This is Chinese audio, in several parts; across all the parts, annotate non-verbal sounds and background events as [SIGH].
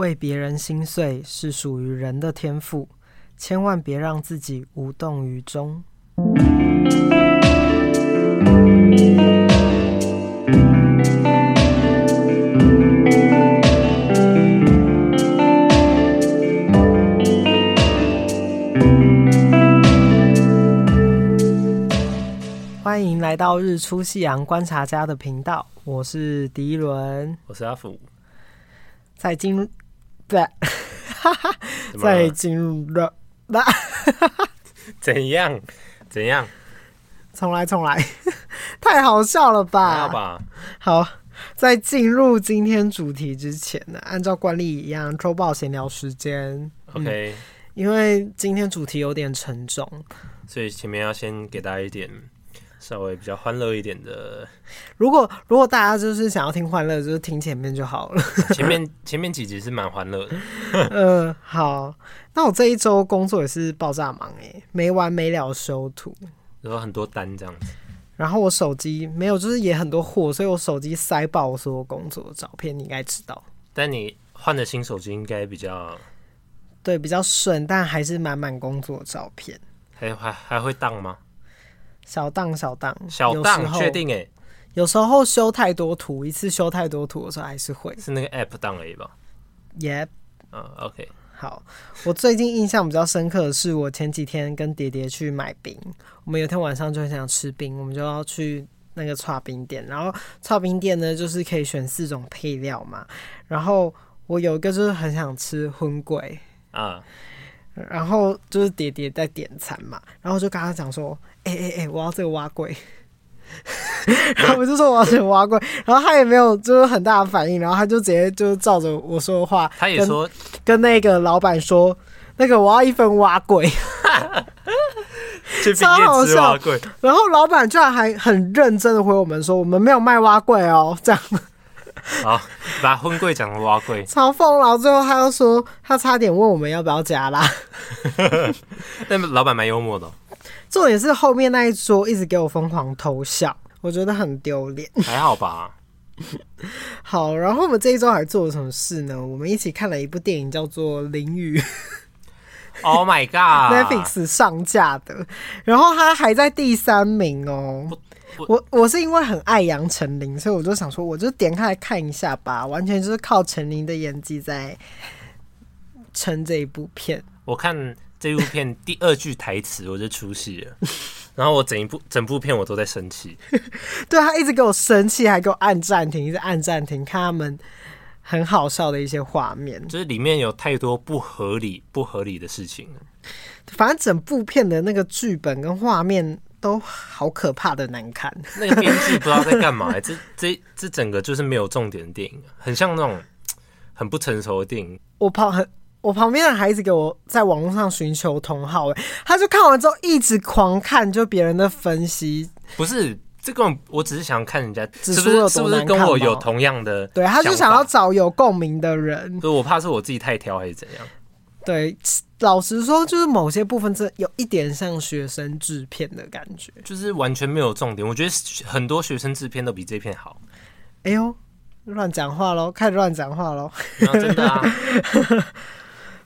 为别人心碎是属于人的天赋，千万别让自己无动于衷。欢迎来到日出夕阳观察家的频道，我是迪伦，我是阿福。在进入，对，在进入了，那 [LAUGHS] 怎样？怎样？重来，重来，[LAUGHS] 太好笑了吧？好吧。好，在进入今天主题之前呢，按照惯例一样，周报闲聊时间。OK，嗯，因为今天主题有点沉重，所以前面要先给大家一点。稍微比较欢乐一点的，如果如果大家就是想要听欢乐，就是听前面就好了。[LAUGHS] 前面前面几集是蛮欢乐的。嗯，[LAUGHS] 好。那我这一周工作也是爆炸忙哎，没完没了修图，有很多单这样子。然后我手机没有，就是也很多货，所以我手机塞爆我所有工作的照片，你应该知道。但你换的新手机应该比较，对，比较顺，但还是满满工作的照片。还还还会当吗？小档小档小档，确定哎、欸，有时候修太多图，一次修太多图的时候还是会。是那个 app 档而已吧？Yep，嗯、uh,，OK，好。我最近印象比较深刻的是，我前几天跟爹爹去买冰，我们有天晚上就很想吃冰，我们就要去那个剉冰店，然后剉冰店呢就是可以选四种配料嘛，然后我有一个就是很想吃荤贵啊，uh. 然后就是爹爹在点餐嘛，然后就跟他讲说。哎哎哎！我要这个蛙柜，[LAUGHS] 然后我就说我要这个碗粿，然后他也没有就是很大的反应，然后他就直接就照着我说的话，他也说跟，跟那个老板说，那个我要一份蛙柜，[LAUGHS] 超好笑。然后老板居然还很认真的回我们说，我们没有卖蛙柜哦，这样。[LAUGHS] 好，把婚贵讲成碗粿，超疯。然后最后他又说，他差点问我们要不要加辣。[LAUGHS] 那老板蛮幽默的。重点是后面那一桌一直给我疯狂偷笑，我觉得很丢脸。[LAUGHS] 还好吧。好，然后我们这一周还做了什么事呢？我们一起看了一部电影，叫做《淋雨》。Oh my god！Netflix 上架的，然后它还在第三名哦。我我是因为很爱杨丞琳，所以我就想说，我就点开来看一下吧。完全就是靠丞琳的演技在撑这一部片。我看。这部片第二句台词我就出戏了，然后我整一部整部片我都在生气，[LAUGHS] 对，他一直给我生气，还给我按暂停，一直按暂停，看他们很好笑的一些画面，就是里面有太多不合理、不合理的事情。反正整部片的那个剧本跟画面都好可怕的难看，那个编剧不知道在干嘛，这这这整个就是没有重点的电影，很像那种很不成熟的电影。我旁很。我旁边的孩子给我在网络上寻求同好，哎，他就看完之后一直狂看，就别人的分析。不是这个，我只是想看人家是不是是不是跟我有同样的？对，他就想要找有共鸣的人。所以我怕是我自己太挑还是怎样？对，老实说，就是某些部分真的有一点像学生制片的感觉，就是完全没有重点。我觉得很多学生制片都比这片好。哎呦，乱讲话喽！开始乱讲话喽！真的啊。[LAUGHS]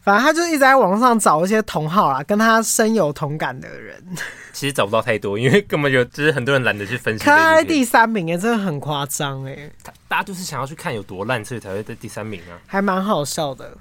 反正他就一直在网上找一些同好啦，跟他深有同感的人。[LAUGHS] 其实找不到太多，因为根本就就是很多人懒得去分析。他在第三名哎，真的很夸张哎。大家就是想要去看有多烂，所以才会在第三名啊。还蛮好笑的。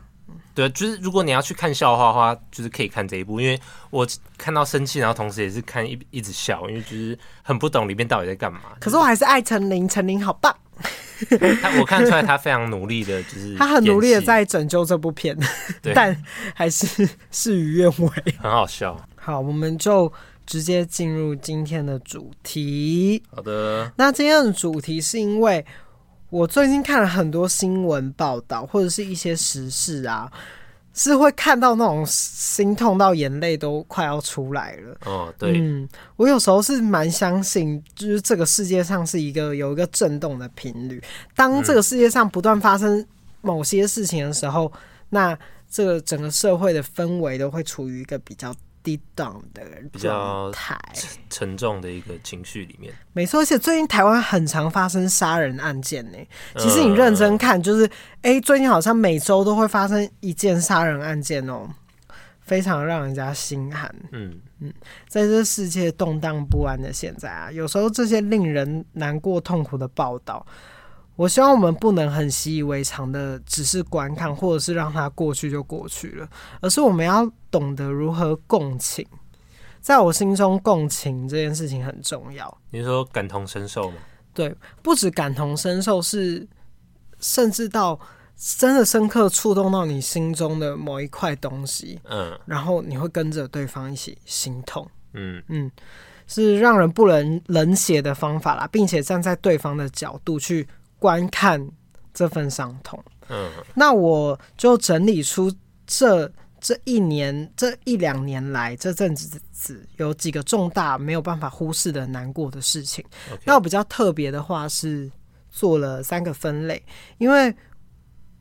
对，就是如果你要去看笑话的话，就是可以看这一部，因为我看到生气，然后同时也是看一一直笑，因为就是很不懂里面到底在干嘛。可是我还是爱陈琳，陈琳好棒。[LAUGHS] 他我看出来他非常努力的，就是 [LAUGHS] 他很努力的在拯救这部片，[LAUGHS] 但还是事与愿违，很好笑。好，我们就直接进入今天的主题。好的，那今天的主题是因为我最近看了很多新闻报道，或者是一些时事啊。是会看到那种心痛到眼泪都快要出来了。哦，对，嗯，我有时候是蛮相信，就是这个世界上是一个有一个震动的频率。当这个世界上不断发生某些事情的时候，嗯、那这个整个社会的氛围都会处于一个比较低档的比较态，沉重的一个情绪里面。没错，而且最近台湾很常发生杀人案件呢。其实你认真看，就是哎、嗯欸，最近好像每周都会发生一件杀人案件哦，非常让人家心寒。嗯嗯，在这世界动荡不安的现在啊，有时候这些令人难过、痛苦的报道。我希望我们不能很习以为常的只是观看，或者是让它过去就过去了，而是我们要懂得如何共情。在我心中，共情这件事情很重要。你是说感同身受吗？对，不止感同身受，是甚至到真的深刻触动到你心中的某一块东西，嗯，然后你会跟着对方一起心痛，嗯嗯，是让人不能冷血的方法啦，并且站在对方的角度去。观看这份伤痛，嗯，那我就整理出这这一年这一两年来这阵子有几个重大没有办法忽视的难过的事情。那我比较特别的话是做了三个分类，因为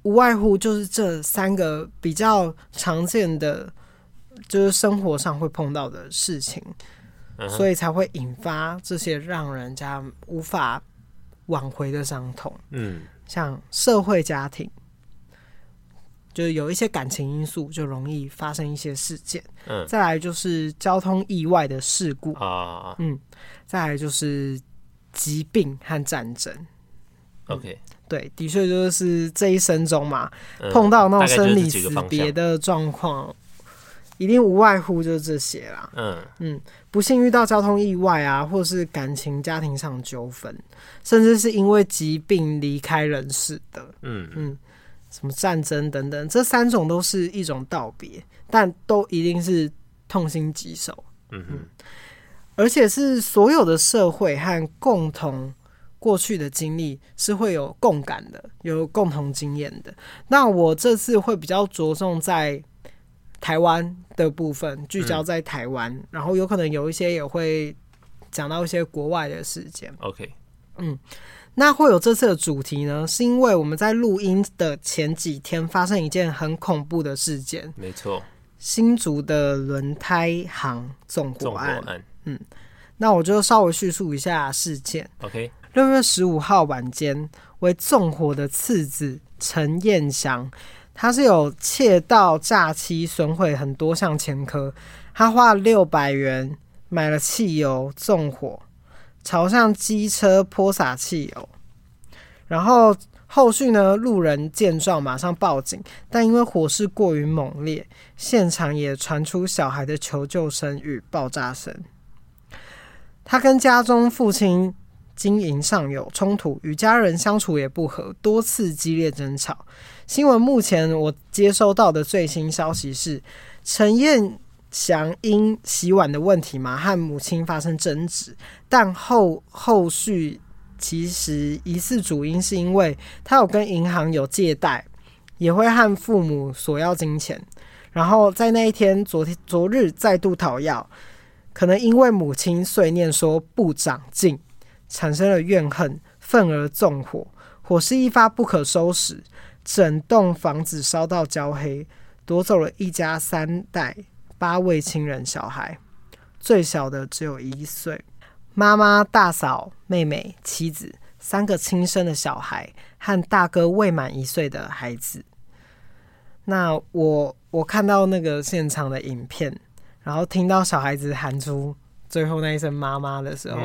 无外乎就是这三个比较常见的，就是生活上会碰到的事情，嗯，所以才会引发这些让人家无法。挽回的伤痛，嗯，像社会家庭，就是有一些感情因素，就容易发生一些事件，嗯，再来就是交通意外的事故。啊，嗯，再来就是疾病和战争。OK，对，的确就是这一生中嘛，碰到那种生离死别的状况。一定无外乎就是这些啦。嗯嗯，不幸遇到交通意外啊，或是感情、家庭上纠纷，甚至是因为疾病离开人世的。嗯嗯，什么战争等等，这三种都是一种道别，但都一定是痛心疾首。嗯嗯，而且是所有的社会和共同过去的经历是会有共感的，有共同经验的。那我这次会比较着重在。台湾的部分聚焦在台湾，嗯，然后有可能有一些也会讲到一些国外的事件。OK，嗯，那会有这次的主题呢，是因为我们在录音的前几天发生一件很恐怖的事件。没错，新竹的轮胎行纵火案。嗯，那我就稍微叙述一下事件。OK，六月十五号晚间，为纵火的次子陈彦祥。他是有窃盗、诈欺、损毁很多项前科。他花六百元买了汽油，纵火，朝向机车泼洒汽油。然后后续呢，路人见状马上报警，但因为火势过于猛烈，现场也传出小孩的求救声与爆炸声。他跟家中父亲经营上有冲突，与家人相处也不和，多次激烈争吵。新闻目前我接收到的最新消息是，陈彦祥因洗碗的问题嘛，和母亲发生争执，但后后续其实疑似主因是因为他有跟银行有借贷，也会和父母索要金钱，然后在那一天昨天昨日再度讨要，可能因为母亲碎念说不长进，产生了怨恨，愤而纵火，火势一发不可收拾。整栋房子烧到焦黑，夺走了一家三代八位亲人小孩，最小的只有一岁。妈妈、大嫂、妹妹、妻子三个亲生的小孩和大哥未满一岁的孩子。那我我看到那个现场的影片，然后听到小孩子喊出最后那一声“妈妈”的时候。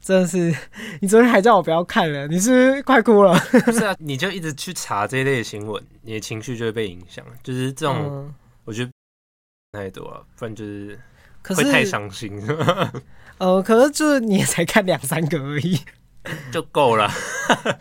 真的是，[LAUGHS] 你昨天还叫我不要看了，你是不是快哭了？[LAUGHS] 不是啊，你就一直去查这一类的新闻，你的情绪就会被影响。就是这种，嗯、我觉得太多了，不然就是会太伤心。[LAUGHS] 呃，可是就是你也才看两三个而已，就够了。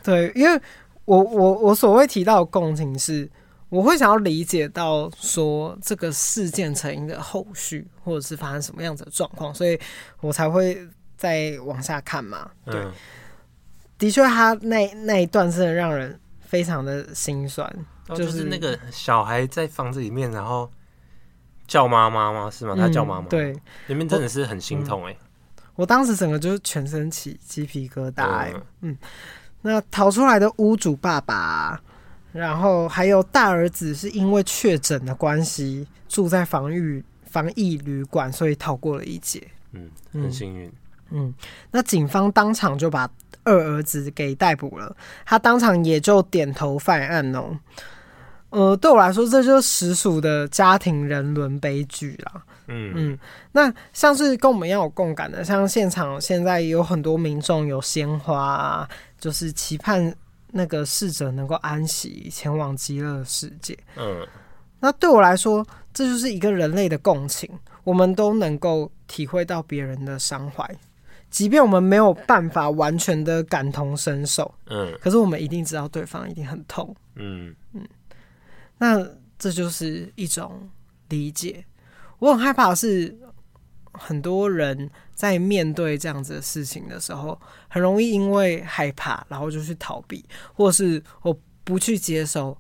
对，因为我我我所谓提到的共情是，我会想要理解到说这个事件成因的后续，或者是发生什么样子的状况，所以我才会。再往下看嘛，对，嗯、的确，他那那一段真的让人非常的心酸，哦、就是那个小孩在房子里面，然后叫妈妈吗？是吗？他叫妈妈、嗯，对，里面真的是很心痛哎。我当时整个就是全身起鸡皮疙瘩哎、欸，嗯，嗯，那逃出来的屋主爸爸，然后还有大儿子是因为确诊的关系住在防御防疫旅馆，所以逃过了一劫。嗯，很幸运。嗯，那警方当场就把二儿子给逮捕了，他当场也就点头犯案哦。呃，对我来说，这就是实属的家庭人伦悲剧啦。嗯嗯，那像是跟我们一样有共感的，像现场现在有很多民众有鲜花啊，就是期盼那个逝者能够安息，前往极乐世界。嗯，那对我来说，这就是一个人类的共情，我们都能够体会到别人的伤怀，即便我们没有办法完全的感同身受。嗯，可是我们一定知道对方一定很痛。嗯嗯。那这就是一种理解。我很害怕的是，很多人在面对这样子的事情的时候，很容易因为害怕，然后就去逃避，或是我不去接受，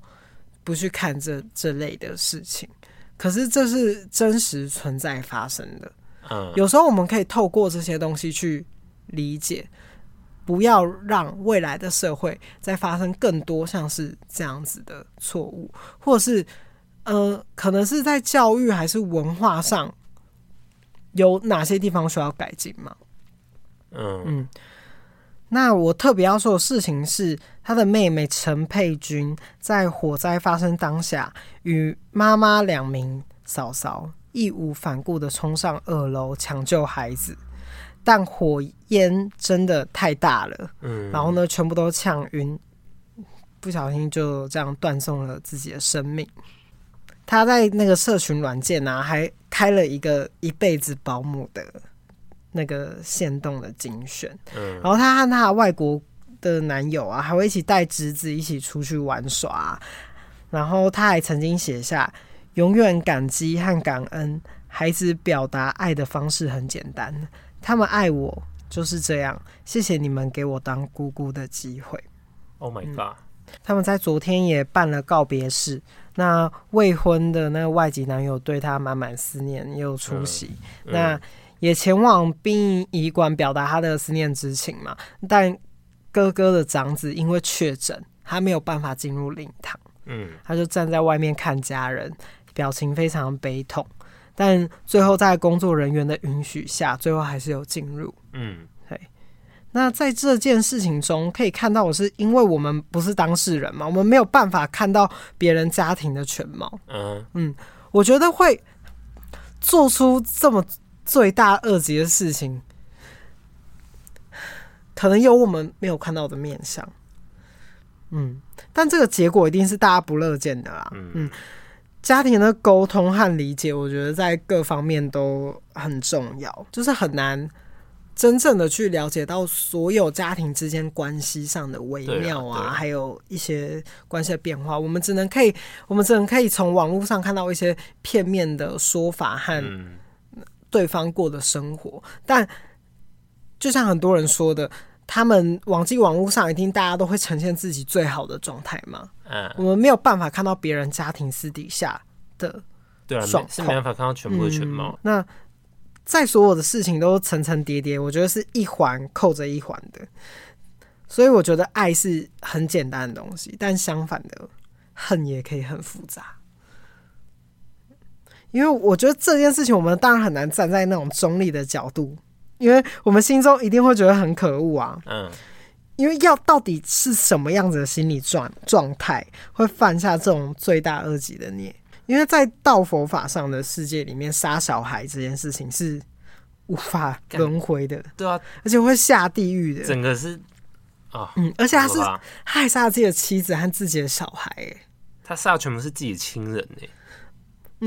不去看这这类的事情。可是这是真实存在发生的。嗯，有时候我们可以透过这些东西去理解。不要让未来的社会再发生更多像是这样子的错误，或者是呃，可能是在教育还是文化上有哪些地方需要改进吗？嗯嗯。那我特别要说的事情是，他的妹妹陈佩君在火灾发生当下，与妈妈两名嫂嫂义无反顾的冲上二楼抢救孩子。但火焰真的太大了，嗯，然后呢，全部都呛晕，不小心就这样断送了自己的生命。他在那个社群软件啊，还开了一个一辈子保姆的那个限动的精选，嗯，然后他和他的外国的男友啊，还会一起带侄子一起出去玩耍，然后他还曾经写下永远感激和感恩，孩子表达爱的方式很简单。他们爱我就是这样，谢谢你们给我当姑姑的机会。Oh my god！嗯，他们在昨天也办了告别式，那未婚的那个外籍男友对他满满思念，也有出席，嗯嗯、那也前往殡仪馆表达他的思念之情嘛。但哥哥的长子因为确诊，他没有办法进入灵堂，嗯，他就站在外面看家人，表情非常悲痛。但最后，在工作人员的允许下，最后还是有进入。嗯，对。那在这件事情中，可以看到，我是因为我们不是当事人嘛，我们没有办法看到别人家庭的全貌。嗯嗯，我觉得会做出这么罪大恶极的事情，可能有我们没有看到的面相。嗯，但这个结果一定是大家不乐见的啦。嗯。嗯家庭的沟通和理解，我觉得在各方面都很重要，就是很难真正的去了解到所有家庭之间关系上的微妙啊，啊还有一些关系的变化。我们只能可以，我们只能可以从网络上看到一些片面的说法和对方过的生活。嗯、但就像很多人说的。他们网际网络上一定大家都会呈现自己最好的状态嘛？嗯，我们没有办法看到别人家庭私底下的对啊，是没办法看到全部的全貌。嗯，那在所有的事情都层层叠叠，我觉得是一环扣着一环的。所以我觉得爱是很简单的东西，但相反的，恨也可以很复杂。因为我觉得这件事情，我们当然很难站在那种中立的角度。因为我们心中一定会觉得很可恶啊，嗯，因为要到底是什么样子的心理状状态会犯下这种罪大恶极的孽？因为在道佛法上的世界里面，杀小孩这件事情是无法轮回的，对啊，而且会下地狱的，整个是啊，嗯，而且他是他还杀自己的妻子和自己的小孩，哎，他杀的全部是自己的亲人，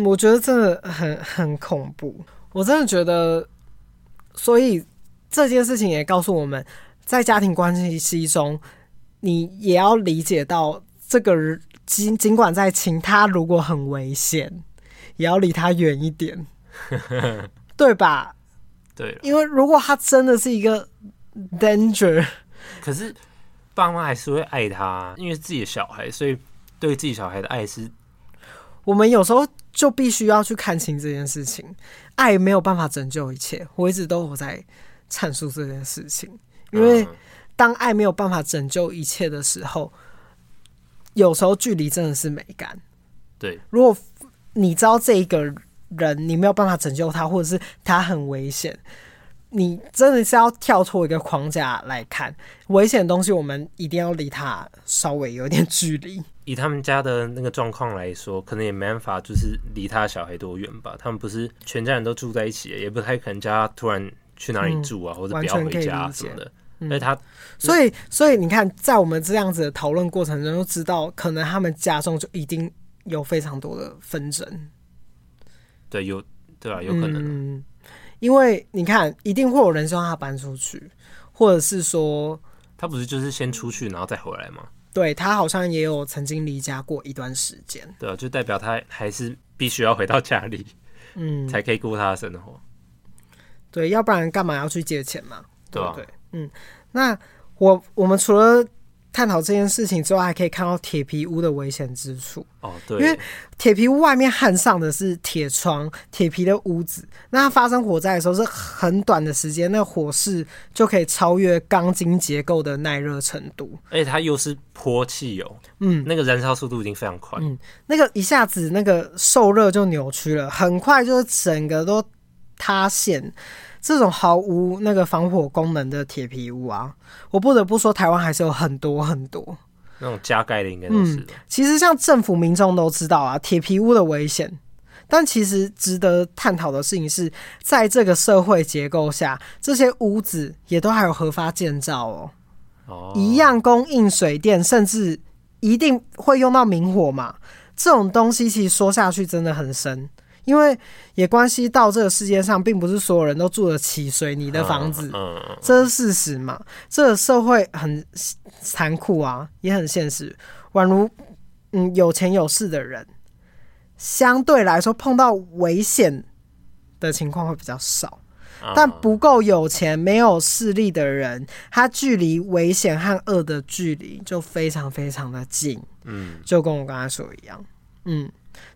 我觉得真的很很恐怖，我真的觉得。所以这件事情也告诉我们，在家庭关系中，你也要理解到，这个人尽尽管在亲，他如果很危险，也要离他远一点，[LAUGHS] 对吧？对，因为如果他真的是一个 danger，可是爸妈还是会爱他，因为自己的小孩，所以对自己小孩的爱是，我们有时候。就必须要去看清这件事情，爱没有办法拯救一切。我一直都有在阐述这件事情，因为当爱没有办法拯救一切的时候，有时候距离真的是美感。对，如果你知道这一个人你没有办法拯救他，或者是他很危险，你真的是要跳脱一个框架来看危险的东西，我们一定要离他稍微有点距离。以他们家的那个状况来说，可能也没办法，就是离他小孩多远吧。他们不是全家人都住在一起，也不太可能叫他突然去哪里住啊，嗯、或者不要回家什么的。所以他，所以所以你看，在我们这样子的讨论过程中，就知道可能他们家中就一定有非常多的纷争。对，有对啊，有可能。嗯，因为你看，一定会有人希望他搬出去，或者是说，他不是就是先出去然后再回来吗？对，他好像也有曾经离家过一段时间。对啊，就代表他还是必须要回到家里，嗯，才可以过他的生活。对，要不然干嘛要去借钱嘛？对不对？嗯，那我我们除了探讨这件事情之外，还可以看到铁皮屋的危险之处。哦。对，因为铁皮屋外面焊上的是铁窗、铁皮的屋子，那它发生火灾的时候是很短的时间，那火势就可以超越钢筋结构的耐热程度，而且它又是泼汽油，嗯，那个燃烧速度已经非常快，嗯，那个一下子那个受热就扭曲了，很快就是整个都塌陷。这种毫无那个防火功能的铁皮屋啊，我不得不说，台湾还是有很多很多那种加盖的，应该都是、嗯。其实像政府民众都知道啊，铁皮屋的危险，但其实值得探讨的事情是，在这个社会结构下，这些屋子也都还有合法建造哦，哦，一样供应水电，甚至一定会用到明火嘛。这种东西其实说下去真的很深。因为也关系到这个世界上，并不是所有人都住得起水泥的房子，这是事实嘛。这个社会很残酷啊，也很现实。宛如，嗯，有钱有势的人，相对来说碰到危险的情况会比较少，但不够有钱、没有势力的人，他距离危险和恶的距离就非常非常的近。嗯，就跟我刚才说一样。嗯，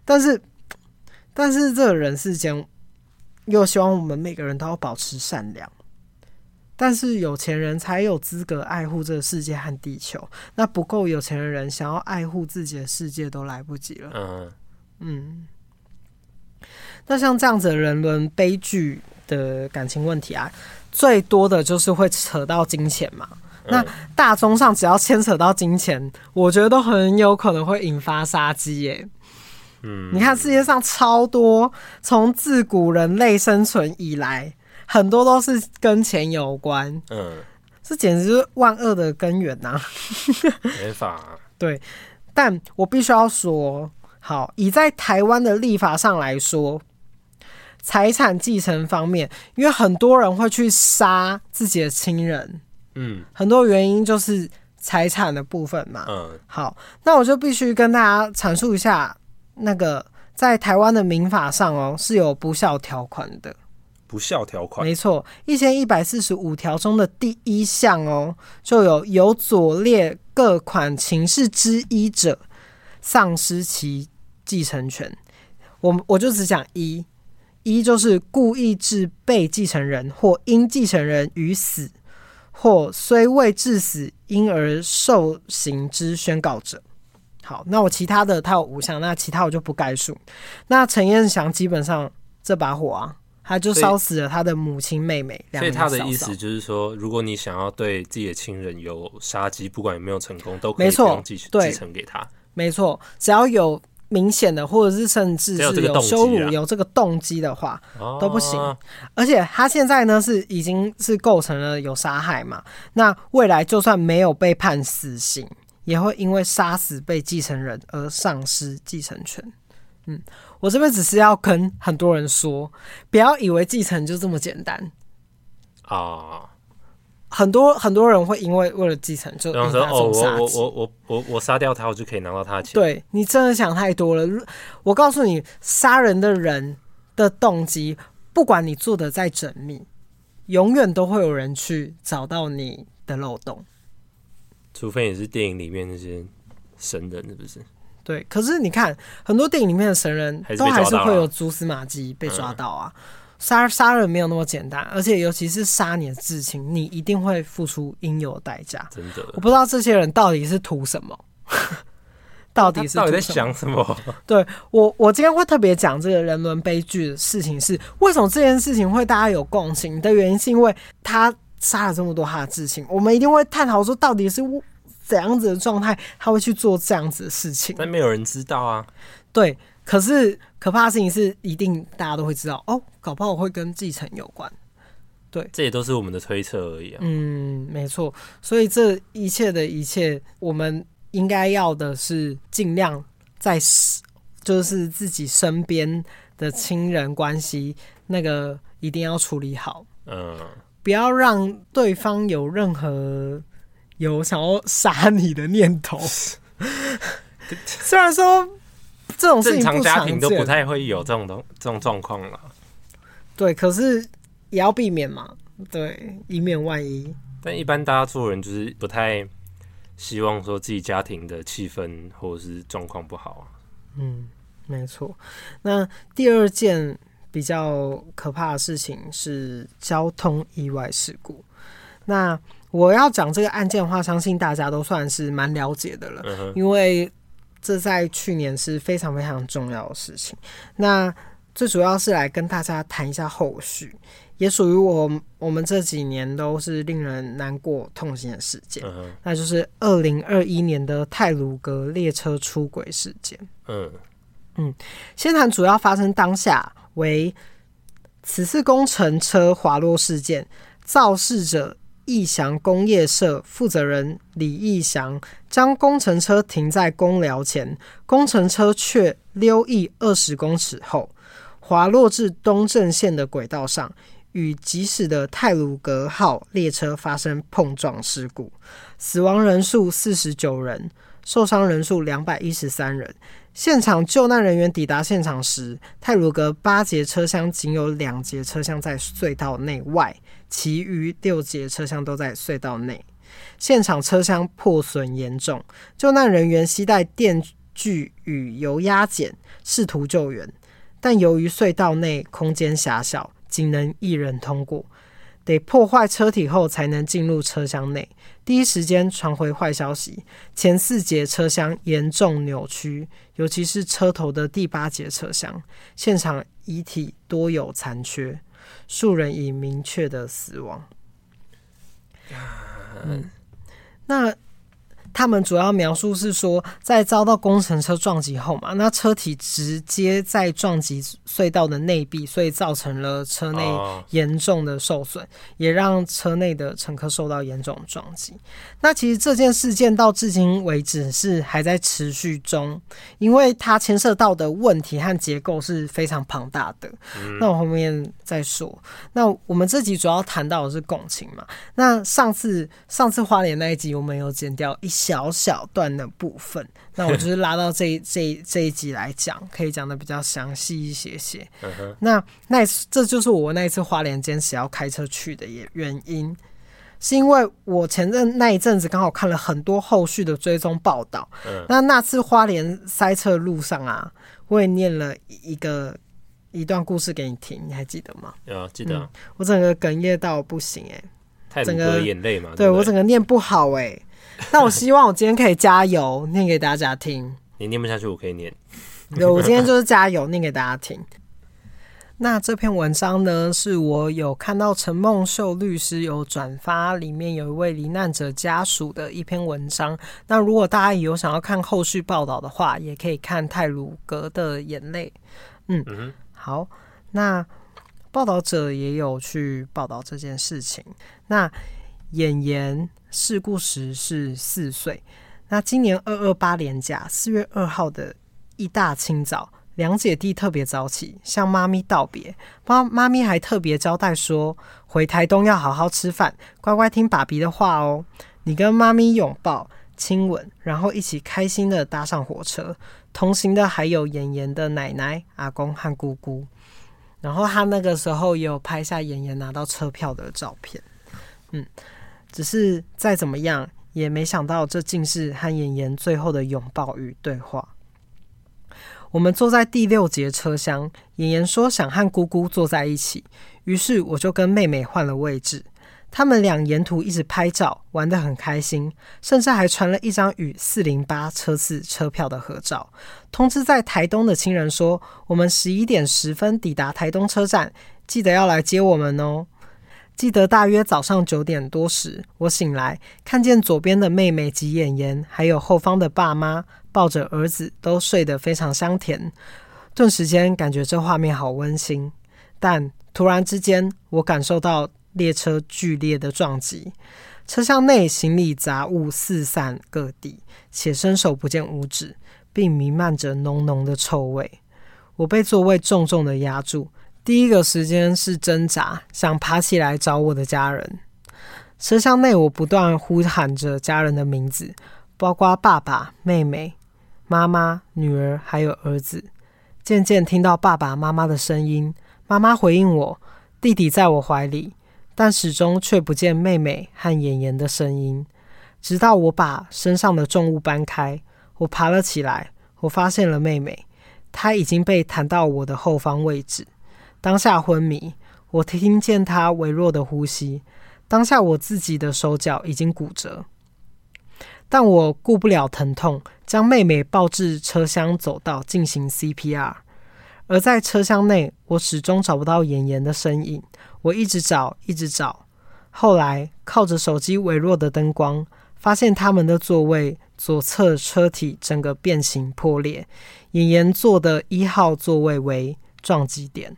但是。但是这个人世间，又希望我们每个人都要保持善良。但是有钱人才有资格爱护这个世界和地球，那不够有钱的人想要爱护自己的世界都来不及了。嗯嗯。那像这样子的人伦悲剧的感情问题啊，最多的就是会扯到金钱嘛。那大宗上只要牵扯到金钱，我觉得都很有可能会引发杀机耶。嗯，你看世界上超多，从自古人类生存以来，很多都是跟钱有关。嗯，这简直就是万恶的根源呐、啊。[LAUGHS] 没法。[LAUGHS] 对，但我必须要说，好，以在台湾的立法上来说，财产继承方面，因为很多人会去杀自己的亲人，嗯，很多原因就是财产的部分嘛。嗯，好，那我就必须跟大家阐述一下。那个在台湾的民法上哦，是有不孝条款的。不孝条款，没错，一千一百四十五条中的第一项哦，就有有左列各款情事之一者，丧失其继承权。我我就只讲一，一就是故意致被继承人或因继承人于死，或虽未致死，因而受刑之宣告者。好，那我其他的他有五项，那其他我就不概述。那陈彦祥基本上这把火啊，他就烧死了他的母亲妹妹。所以他的意思就是说，如果你想要对自己的亲人有杀机，不管有没有成功，都可以继续继承给他。没错，只要有明显的，或者是甚至是有羞辱、有这个动机的话，都不行。而且他现在呢是已经是构成了有杀害嘛，那未来就算没有被判死刑。也会因为杀死被继承人而丧失继承权。嗯，我这边只是要跟很多人说，不要以为继承就这么简单啊！很多很多人会因为为了继承就说哦，我我我我我我杀掉他，我就可以拿到他的钱。对，你真的想太多了。我告诉你，杀人的人的动机，不管你做的再缜密，永远都会有人去找到你的漏洞。除非你是电影里面那些神人，是不是？对，可是你看，很多电影里面的神人都还是会有蛛丝马迹被抓到啊。杀杀人没有那么简单，而且尤其是杀你的至亲，你一定会付出应有的代价。真的，我不知道这些人到底是图什么，[LAUGHS] 到底是到底在想什么？[LAUGHS] 对我，我今天会特别讲这个人伦悲剧的事情是，是为什么这件事情会大家有共情的原因，是因为他杀了这么多他的至亲，我们一定会探讨说到底是怎样子的状态，他会去做这样子的事情。但没有人知道啊。对，可是可怕的事情是，一定大家都会知道哦，搞不好会跟继承有关。对，这也都是我们的推测而已啊。嗯，没错。所以这一切的一切，我们应该要的是尽量在，就是自己身边的亲人关系，那个一定要处理好。嗯，不要让对方有任何有想要杀你的念头。[LAUGHS] 虽然说这种事情正常家庭都不太会有这种东这种状况了。对，可是。也要避免嘛，对，以免万一。但一般大家做人就是不太希望说自己家庭的气氛或者是状况不好啊。嗯，没错。那第二件比较可怕的事情是交通意外事故。那我要讲这个案件的话，相信大家都算是蛮了解的了，嗯，因为这在去年是非常非常重要的事情。那最主要是来跟大家谈一下后续。也属于我，我们这几年都是令人难过、痛心的事件，嗯、那就是二零二一年的泰鲁阁列车出轨事件。嗯嗯，先谈主要发生当下为此次工程车滑落事件，肇事者义祥工业社负责人李义祥将工程车停在工寮前，工程车却溜逸二十公尺后滑落至东正线的轨道上。与疾驶的泰鲁阁号列车发生碰撞事故，死亡人数四十九人，受伤人数两百一十三人。现场救难人员抵达现场时，泰鲁阁八节车厢仅有两节车厢在隧道内外，其余六节车厢都在隧道内。现场车厢破损严重，救难人员携带电锯与油压剪试图救援，但由于隧道内空间狭小。仅能一人通过，得破坏车体后才能进入车厢内。第一时间传回坏消息，前四节车厢严重扭曲，尤其是车头的第八节车厢，现场遗体多有残缺，数人已明确的死亡。嗯，那。他们主要描述是说，在遭到工程车撞击后嘛，那车体直接在撞击隧道的内壁，所以造成了车内严重的受损，也让车内的乘客受到严重的撞击。那其实这件事件到至今为止是还在持续中，因为它牵涉到的问题和结构是非常庞大的。那我后面再说。那我们这集主要谈到的是共情嘛。那上次上次花莲那一集我们有剪掉一些。小小段的部分，那我就是拉到这一这一这一集来讲，可以讲的比较详细一些些。那那这就是我那一次花莲坚持要开车去的也原因，是因为我前阵那一阵子刚好看了很多后续的追踪报道。那那次花莲塞车路上啊，我也念了一个一段故事给你听，你还记得吗？有记得、嗯。我整个哽咽到不行哎、欸，整个眼泪嘛。对，对我整个念不好哎、欸。[LAUGHS] 那我希望我今天可以加油念给大家听。你念不下去，我可以念。对，我今天就是加油念给大家听。那这篇文章呢，是我有看到陈梦秀律师有转发，里面有一位罹难者家属的一篇文章。那如果大家有想要看后续报道的话，也可以看泰鲁格的眼泪。嗯，嗯好。那报道者也有去报道这件事情。那演员。事故时是四岁。那今年二二八连假四月二号的一大清早，两姐弟特别早起向妈咪道别。妈妈咪还特别交代说，回台东要好好吃饭，乖乖听爸比的话哦。你跟妈咪拥抱、亲吻，然后一起开心的搭上火车。同行的还有妍妍的奶奶、阿公和姑姑。然后他那个时候也有拍下妍妍拿到车票的照片。嗯。只是再怎么样，也没想到这竟是和妍妍最后的拥抱与对话。我们坐在第六节车厢，妍妍说想和姑姑坐在一起，于是我就跟妹妹换了位置。他们俩沿途一直拍照，玩得很开心，甚至还传了一张与四零八车次车票的合照，通知在台东的亲人说：“我们十一点十分抵达台东车站，记得要来接我们哦。”记得大约早上九点多时，我醒来，看见左边的妹妹及妍妍，还有后方的爸妈抱着儿子，都睡得非常香甜。顿时间感觉这画面好温馨，但突然之间，我感受到列车剧烈的撞击，车厢内行李杂物四散各地，且伸手不见五指，并弥漫着浓浓的臭味。我被座位重重的压住。第一个时间是挣扎，想爬起来找我的家人。车厢内，我不断呼喊着家人的名字，包括爸爸、妹妹、妈妈、女儿，还有儿子。渐渐听到爸爸妈妈的声音，妈妈回应我，弟弟在我怀里，但始终却不见妹妹和妍妍的声音。直到我把身上的重物搬开，我爬了起来，我发现了妹妹，她已经被弹到我的后方位置。当下昏迷，我听见他微弱的呼吸。当下我自己的手脚已经骨折，但我顾不了疼痛，将妹妹抱至车厢走道进行 CPR。而在车厢内，我始终找不到妍妍的身影。我一直找，一直找。后来靠着手机微弱的灯光，发现他们的座位左侧车体整个变形破裂，妍妍坐的一号座位为撞击点。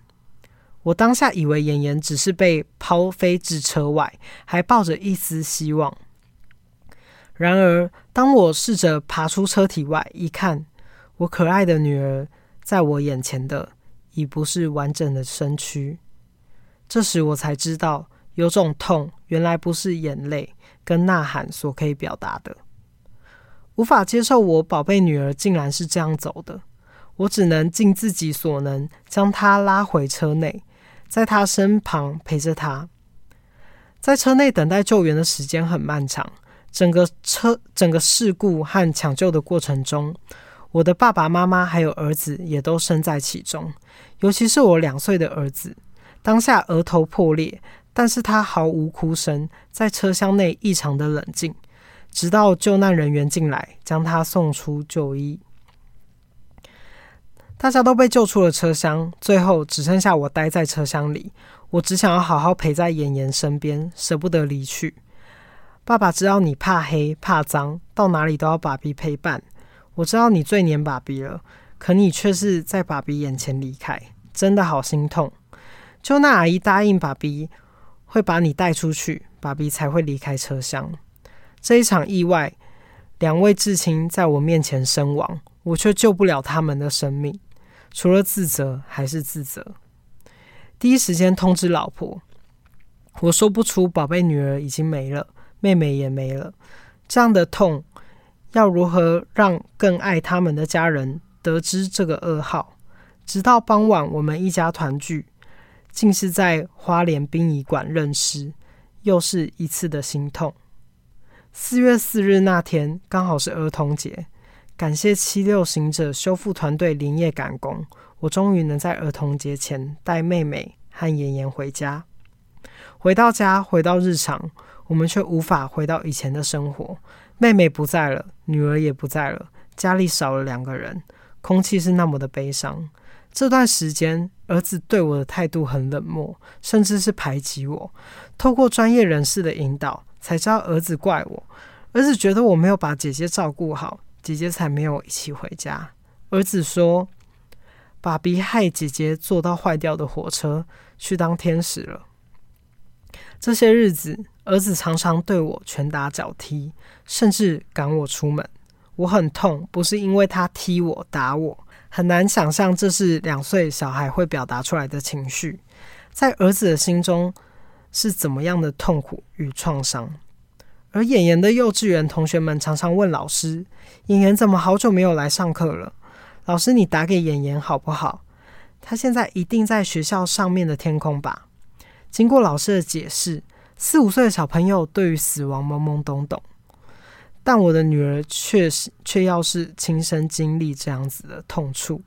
我当下以为妍妍只是被抛飞至车外，还抱着一丝希望。然而，当我试着爬出车体外一看，我可爱的女儿在我眼前的已不是完整的身躯。这时我才知道，有种痛原来不是眼泪跟呐喊所可以表达的。无法接受我宝贝女儿竟然是这样走的，我只能尽自己所能将她拉回车内。在他身旁陪着他，在车内等待救援的时间很漫长。整个车、整个事故和抢救的过程中，我的爸爸妈妈还有儿子也都身在其中。尤其是我两岁的儿子，当下额头破裂，但是他毫无哭声，在车厢内异常的冷静，直到救难人员进来将他送出就医。大家都被救出了车厢，最后只剩下我待在车厢里。我只想要好好陪在妍妍身边，舍不得离去。爸爸知道你怕黑怕脏，到哪里都要爸比陪伴。我知道你最黏爸比了，可你却是在爸比眼前离开，真的好心痛。就那阿姨答应爸比会把你带出去，爸比才会离开车厢。这一场意外，两位至亲在我面前身亡，我却救不了他们的生命。除了自责还是自责。第一时间通知老婆，我说不出宝贝女儿已经没了，妹妹也没了，这样的痛，要如何让更爱他们的家人得知这个噩耗？直到傍晚，我们一家团聚，竟是在花莲殡仪馆认尸，又是一次的心痛。四月四日那天，刚好是儿童节。感谢七六行者修复团队连夜赶工，我终于能在儿童节前带妹妹和妍妍回家。回到家，回到日常，我们却无法回到以前的生活。妹妹不在了，女儿也不在了，家里少了两个人，空气是那么的悲伤。这段时间，儿子对我的态度很冷漠，甚至是排挤我。透过专业人士的引导，才知道儿子怪我，儿子觉得我没有把姐姐照顾好。姐姐才没有一起回家。儿子说：“爸比害姐姐坐到坏掉的火车去当天使了。”这些日子，儿子常常对我拳打脚踢，甚至赶我出门。我很痛，不是因为他踢我打我，很难想象这是两岁小孩会表达出来的情绪，在儿子的心中是怎么样的痛苦与创伤。而妍妍的幼稚园同学们常常问老师：“妍妍怎么好久没有来上课了？老师，你打给妍妍好不好？她现在一定在学校上面的天空吧？”经过老师的解释，四五岁的小朋友对于死亡懵懵懂懂，但我的女儿却是却要是亲身经历这样子的痛处。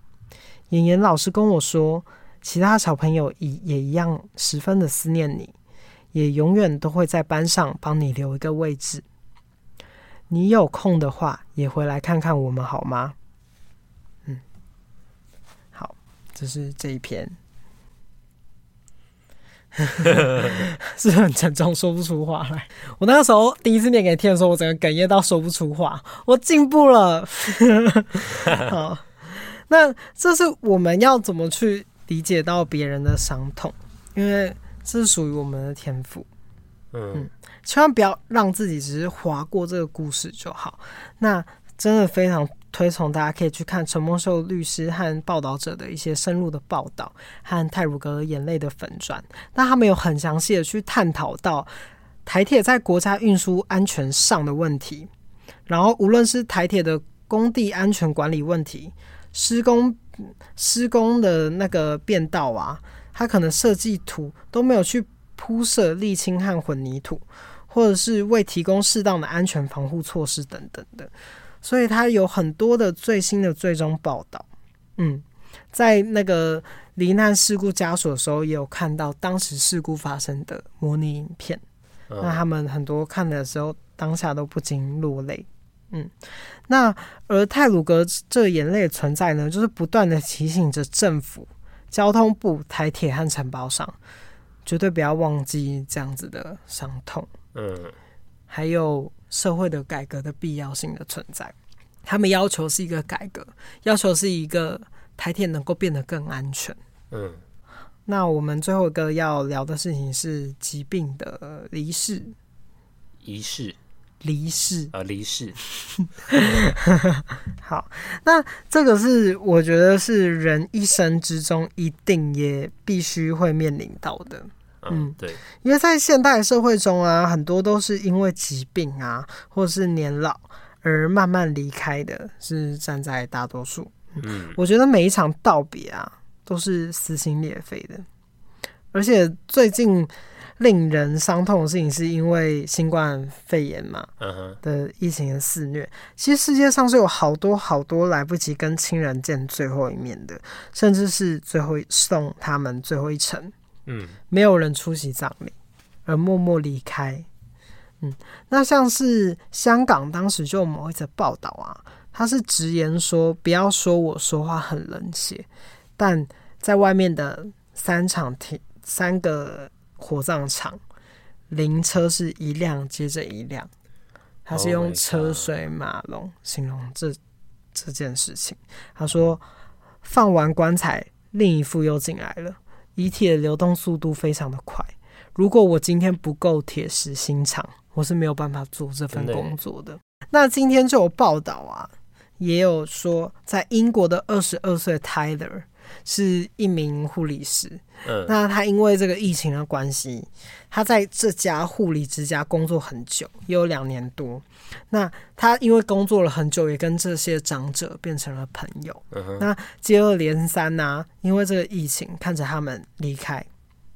妍妍老师跟我说，其他小朋友也也一样十分的思念你。也永远都会在班上帮你留一个位置。你有空的话，也回来看看我们好吗？嗯，好，这是这一篇，[LAUGHS] 是很沉重，说不出话来。我那个时候第一次念给你听的时候，我整个哽咽到说不出话。我进步了。[LAUGHS] 好，那这是我们要怎么去理解到别人的伤痛？因为这是属于我们的天赋。嗯，千万不要让自己只是划过这个故事就好。那真的非常推崇大家可以去看陈梦秀律师和报道者的一些深入的报道，和泰鲁格眼泪的粉专。那他们有很详细的去探讨到台铁在国家运输安全上的问题，然后无论是台铁的工地安全管理问题，施工施工的那个变道啊，它可能设计图都没有去。铺设沥青和混凝土，或者是未提供适当的安全防护措施等等的，所以他有很多的最新的最终报道。嗯，在那个罹难事故家属的时候，也有看到当时事故发生的模拟影片。那他们很多看的时候，当下都不禁落泪。嗯，那而泰鲁格这眼泪的存在呢，就是不断的提醒着政府、交通部、台铁和承包商。绝对不要忘记这样子的伤痛，嗯，还有社会的改革的必要性的存在。他们要求是一个改革，要求是一个台铁能够变得更安全，嗯。那我们最后一个要聊的事情是疾病的离世，仪式。离世啊，离世。[LAUGHS] 好，那这个是我觉得是人一生之中一定也必须会面临到的。嗯，对，因为在现代社会中啊，很多都是因为疾病啊，或是年老而慢慢离开的，是站在大多数。嗯，我觉得每一场道别啊，都是撕心裂肺的，而且最近。令人伤痛的事情，是因为新冠肺炎嘛的疫情的肆虐。其实世界上是有好多好多来不及跟亲人见最后一面的，甚至是最后送他们最后一程。嗯，没有人出席葬礼而默默离开。嗯，那像是香港当时就有某一则报道啊，他是直言说：“不要说我说话很冷血，但在外面的三场停三个。”火葬场灵车是一辆接着一辆，他是用车水马龙形容这这件事情。他说，放完棺材，另一副又进来了，遗体的流动速度非常的快。如果我今天不够铁石心肠，我是没有办法做这份工作的。那今天就有报道啊，也有说，在英国的二十二岁 Tyler。是一名护理师，嗯，那他因为这个疫情的关系，他在这家护理之家工作很久，也有两年多。那他因为工作了很久，也跟这些长者变成了朋友。嗯，那接二连三呐、啊，因为这个疫情，看着他们离开，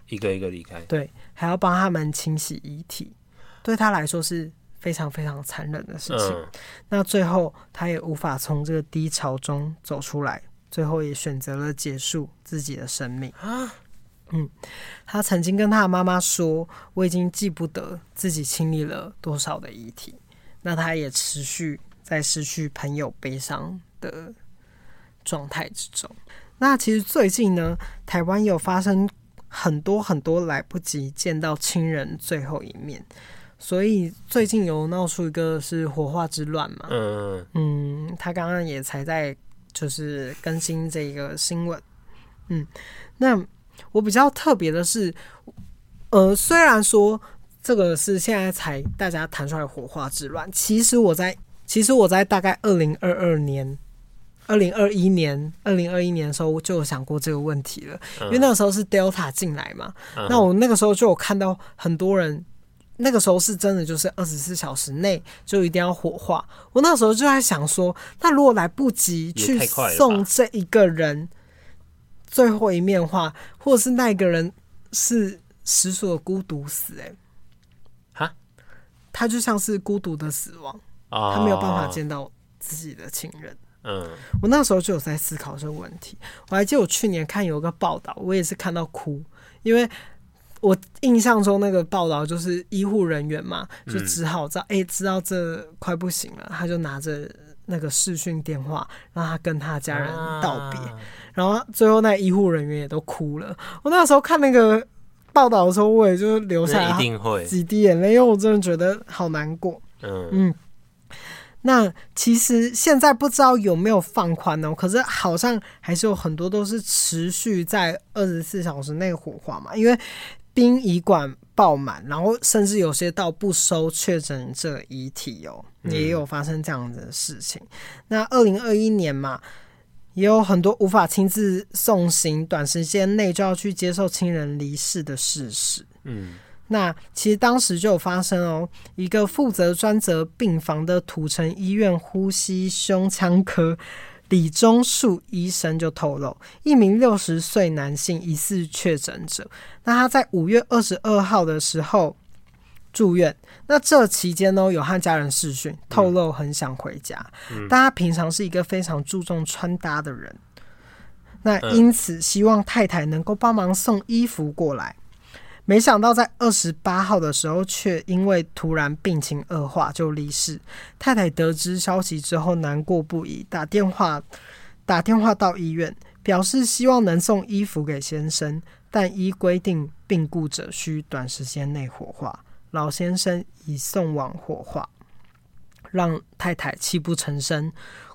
一个一个离开，对，还要帮他们清洗遗体，对他来说是非常非常残忍的事情。嗯，那最后他也无法从这个低潮中走出来。最后也选择了结束自己的生命。嗯，他曾经跟他的妈妈说：“我已经记不得自己清理了多少的遗体。”那他也持续在失去朋友悲伤的状态之中。那其实最近呢，台湾有发生很多很多来不及见到亲人最后一面，所以最近有闹出一个是火化之乱嘛。嗯嗯，他刚刚也才在。就是更新这个新闻，嗯，那我比较特别的是，呃，虽然说这个是现在才大家谈出来火化之乱，其实我在其实我在大概二零二二年、二零二一年、二零二一年的时候我就有想过这个问题了，因为那个时候是 Delta 进来嘛，那我那个时候就有看到很多人。那个时候是真的，就是二十四小时内就一定要火化。我那时候就在想说，那如果来不及去送这一个人最后一面的话，或者是那个人是实属的孤独死，欸，哎，哈，他就像是孤独的死亡，他没有办法见到自己的亲人。嗯，我那时候就有在思考这个问题。我还记得我去年看有个报道，我也是看到哭，因为。我印象中那个报道就是医护人员嘛，就只好知道哎、嗯欸，知道这快不行了，他就拿着那个视讯电话让他跟他家人道别，啊、然后最后那医护人员也都哭了。我那时候看那个报道的时候，我也就流下来几滴眼泪，因为我真的觉得好难过。嗯嗯。那其实现在不知道有没有放宽呢？可是好像还是有很多都是持续在二十四小时内火化嘛，因为殡仪馆爆满，然后甚至有些到不收确诊者遗体哦，也有发生这样的事情。嗯、那二零二一年嘛，也有很多无法亲自送行，短时间内就要去接受亲人离世的事实。嗯。那其实当时就有发生哦，一个负责专责病房的土城医院呼吸胸腔科李忠树医生就透露，一名六十岁男性疑似确诊者。那他在五月二十二号的时候住院，那这期间呢，有和家人视讯，透露很想回家，嗯、但他平常是一个非常注重穿搭的人，那因此希望太太能够帮忙送衣服过来。没想到在二十八号的时候，却因为突然病情恶化就离世。太太得知消息之后，难过不已，打电话打电话到医院，表示希望能送衣服给先生，但依规定，病故者需短时间内火化。老先生已送往火化，让太太泣不成声，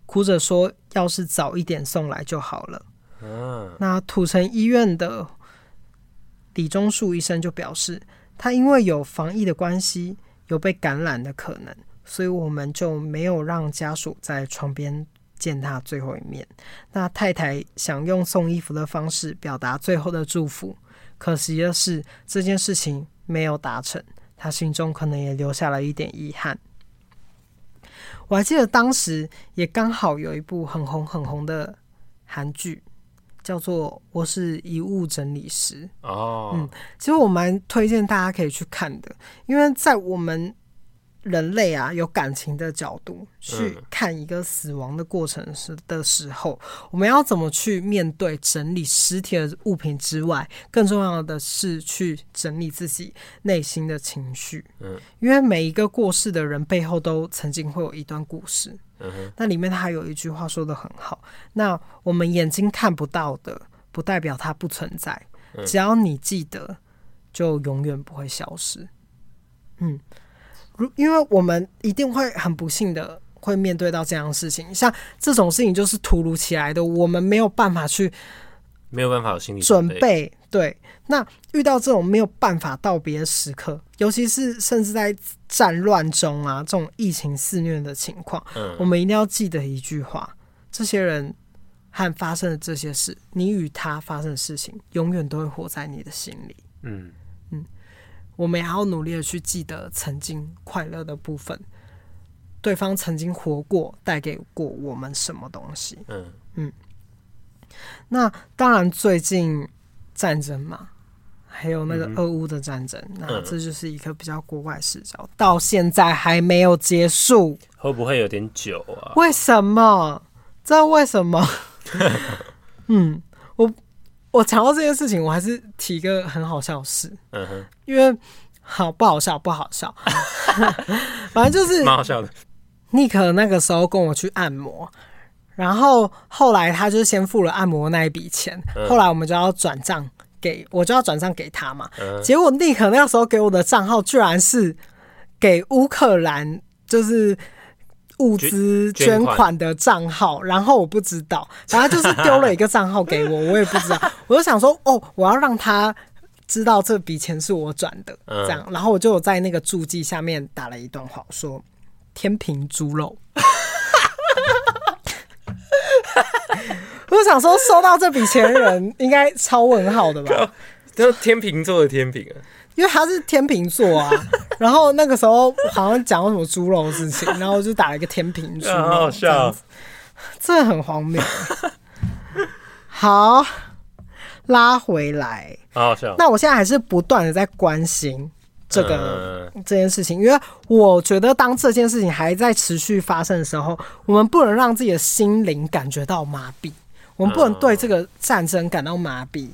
哭着说：“要是早一点送来就好了。”那土城医院的。李忠树医生就表示，他因为有防疫的关系，有被感染的可能，所以我们就没有让家属在床边见他最后一面。那太太想用送衣服的方式表达最后的祝福，可惜的是这件事情没有达成，他心中可能也留下了一点遗憾。我还记得当时也刚好有一部很红很红的韩剧。叫做我是遗物整理师哦，嗯，其实我蛮推荐大家可以去看的，因为在我们人类啊有感情的角度去看一个死亡的过程时的时候，嗯、我们要怎么去面对整理尸体的物品之外，更重要的是去整理自己内心的情绪，嗯，因为每一个过世的人背后都曾经会有一段故事。那里面他还有一句话说的很好，那我们眼睛看不到的，不代表它不存在，只要你记得，就永远不会消失。嗯，如因为我们一定会很不幸的会面对到这样的事情，像这种事情就是突如其来的，我们没有办法去。没有办法有心理准备，对。那遇到这种没有办法道别的时刻，尤其是甚至在战乱中啊，这种疫情肆虐的情况，嗯，我们一定要记得一句话：这些人和发生的这些事，你与他发生的事情，永远都会活在你的心里。嗯嗯，我们也要努力的去记得曾经快乐的部分，对方曾经活过，带给过我们什么东西。嗯嗯。那当然，最近战争嘛，还有那个俄乌的战争，嗯、那这就是一个比较国外视角，到现在还没有结束，会不会有点久啊？为什么？知道为什么？[LAUGHS] 嗯，我我讲到这件事情，我还是提一个很好笑的事，嗯哼，因为好不好笑不好笑，[LAUGHS] 反正就是蛮好笑的。尼克那个时候跟我去按摩。然后后来他就先付了按摩那一笔钱，嗯、后来我们就要转账给我，就要转账给他嘛。嗯、结果尼克那个时候给我的账号居然是给乌克兰，就是物资捐款的账号。然后我不知道，然后就是丢了一个账号给我，我也不知道。我就想说，哦，我要让他知道这笔钱是我转的，这样。然后我就在那个注记下面打了一段话，说天平猪肉。我想说，收到这笔钱的人应该超问号的吧？就天秤座的天秤啊，因为他是天秤座啊。[LAUGHS] 然后那个时候好像讲到什么猪肉的事情，然后我就打了一个天秤猪，好好笑，真的很荒谬。好，拉回来，好好笑。那我现在还是不断的在关心这个这件事情，因为我觉得当这件事情还在持续发生的时候，我们不能让自己的心灵感觉到麻痹。我们不能对这个战争感到麻痹，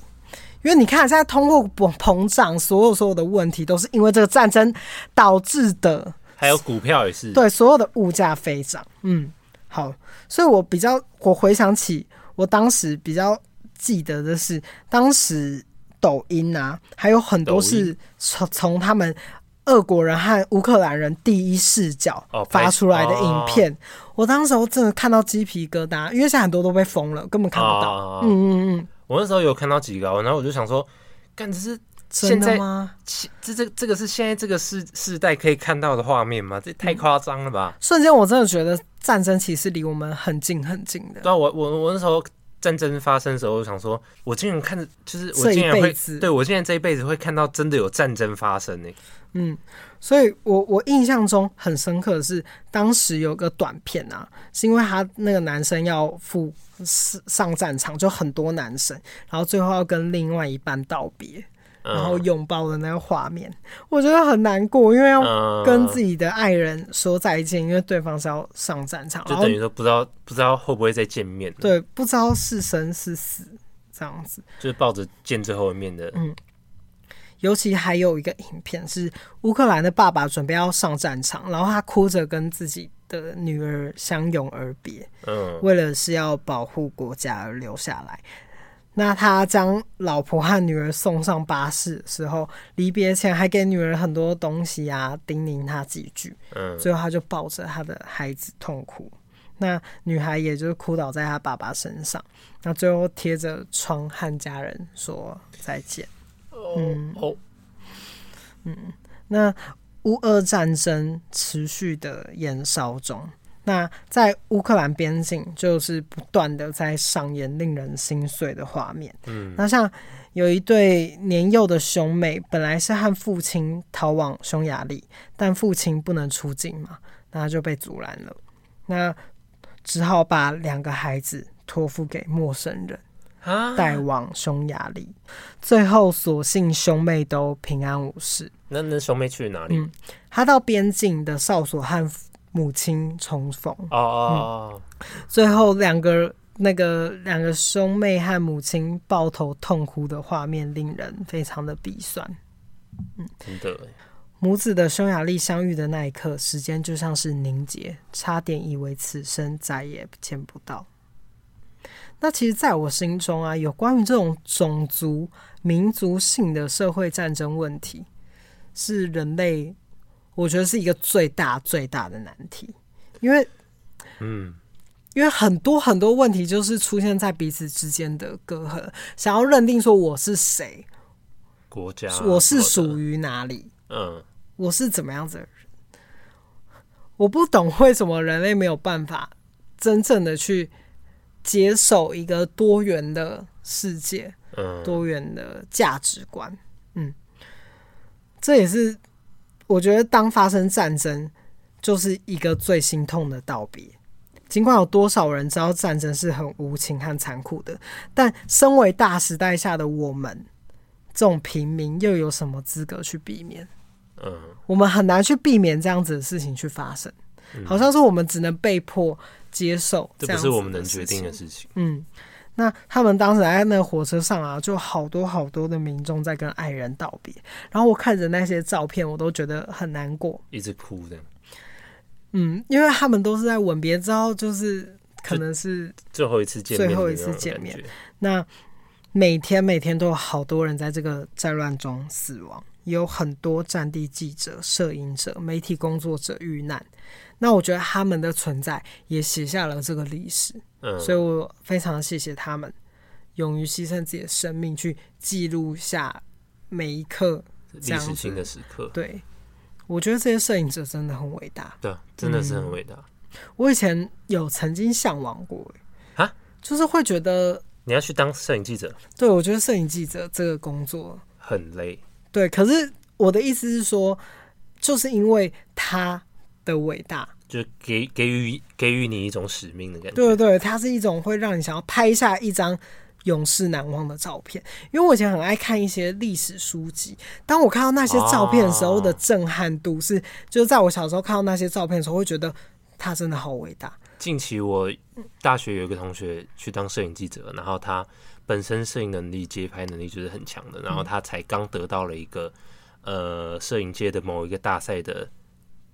因因为你看，现在通货膨胀，所有所有的问题都是因为这个战争导致的。还有股票也是，对，所有的物价飞涨。嗯，好，所以我比较，我回想起我当时比较记得的是，当时抖音啊，还有很多是从从他们俄国人和乌克兰人第一视角发出来的影片。哦哦、我当时候真的看到鸡皮疙瘩，因为现在很多都被封了，根本看不到。哦、嗯嗯嗯，我那时候有看到几个，然后我就想说，干这是。现在吗？这这这个是现在这个世世代可以看到的画面吗？这太夸张了吧！瞬间我真的觉得战争其实离我们很近很近的。对啊，我我我那时候战争发生的时候，我想说，我竟然看着，就是我竟然会，对我现在这一辈子会看到真的有战争发生呢。嗯，所以我我印象中很深刻的是，当时有个短片啊，是因为他那个男生要赴上战场，就很多男生，然后最后要跟另外一半道别。然后拥抱的那个画面，我觉得很难过，因为要跟自己的爱人说再见，因为对方是要上战场，就等于说不知道不知道会不会再见面。对，不知道是生是死，这样子。就是抱着见最后一面的。嗯。尤其还有一个影片是乌克兰的爸爸准备要上战场，然后他哭着跟自己的女儿相拥而别。嗯。为了是要保护国家而留下来。那他将老婆和女儿送上巴士的时候，离别前还给女儿很多东西啊，叮咛她几句。嗯，最后他就抱着他的孩子痛哭。那女孩也就是哭倒在他爸爸身上。那最后贴着窗和家人说再见。嗯哦，嗯，那乌俄战争持续的延烧中。那在乌克兰边境，就是不断的在上演令人心碎的画面。嗯，那像有一对年幼的兄妹，本来是和父亲逃往匈牙利，但父亲不能出境嘛，那他就被阻拦了。那只好把两个孩子托付给陌生人，带往匈牙利。最后，所幸兄妹都平安无事。那那兄妹去哪里？嗯，他到边境的哨所和。母亲重逢哦最后两个那个两个兄妹和母亲抱头痛哭的画面，令人非常的鼻酸。嗯，真的，母子的匈牙利相遇的那一刻，时间就像是凝结，差点以为此生再也见不到。那其实，在我心中啊，有关于这种种族、民族性的社会战争问题，是人类。我觉得是一个最大最大的难题，因为，嗯，因为很多很多问题就是出现在彼此之间的隔阂，想要认定说我是谁，国家，我是属于哪里，嗯，我是怎么样子的人，我不懂为什么人类没有办法真正的去接受一个多元的世界，嗯，多元的价值观，嗯，这也是。我觉得，当发生战争，就是一个最心痛的道别。尽管有多少人知道战争是很无情和残酷的，但身为大时代下的我们，这种平民又有什么资格去避免？嗯，我们很难去避免这样子的事情去发生。好像是我们只能被迫接受这样子，这不是我们能决定的事情。嗯。那他们当时在那个火车上啊，就好多好多的民众在跟爱人道别，然后我看着那些照片，我都觉得很难过，一直哭的。嗯，因为他们都是在吻别之后，就是可能是最后一次见面，最后一次见面。那每天每天都有好多人在这个战乱中死亡，也有很多战地记者、摄影者、媒体工作者遇难。那我觉得他们的存在也写下了这个历史。嗯，所以我非常谢谢他们，勇于牺牲自己的生命去记录下每一刻历史性的时刻。对，我觉得这些摄影者真的很伟大。对，真的是很伟大。嗯，我以前有曾经向往过，啊，就是会觉得你要去当摄影记者。对，我觉得摄影记者这个工作很累。对，可是我的意思是说，就是因为他的伟大。就给给予给予你一种使命的感觉。对对对，它是一种会让你想要拍下一张永世难忘的照片。因为我以前很爱看一些历史书籍，当我看到那些照片的时候的震撼度是，就是在我小时候看到那些照片的时候，会觉得他真的好伟大。近期我大学有一个同学去当摄影记者，然后他本身摄影能力、街拍能力就是很强的，然后他才刚得到了一个呃摄影界的某一个大赛的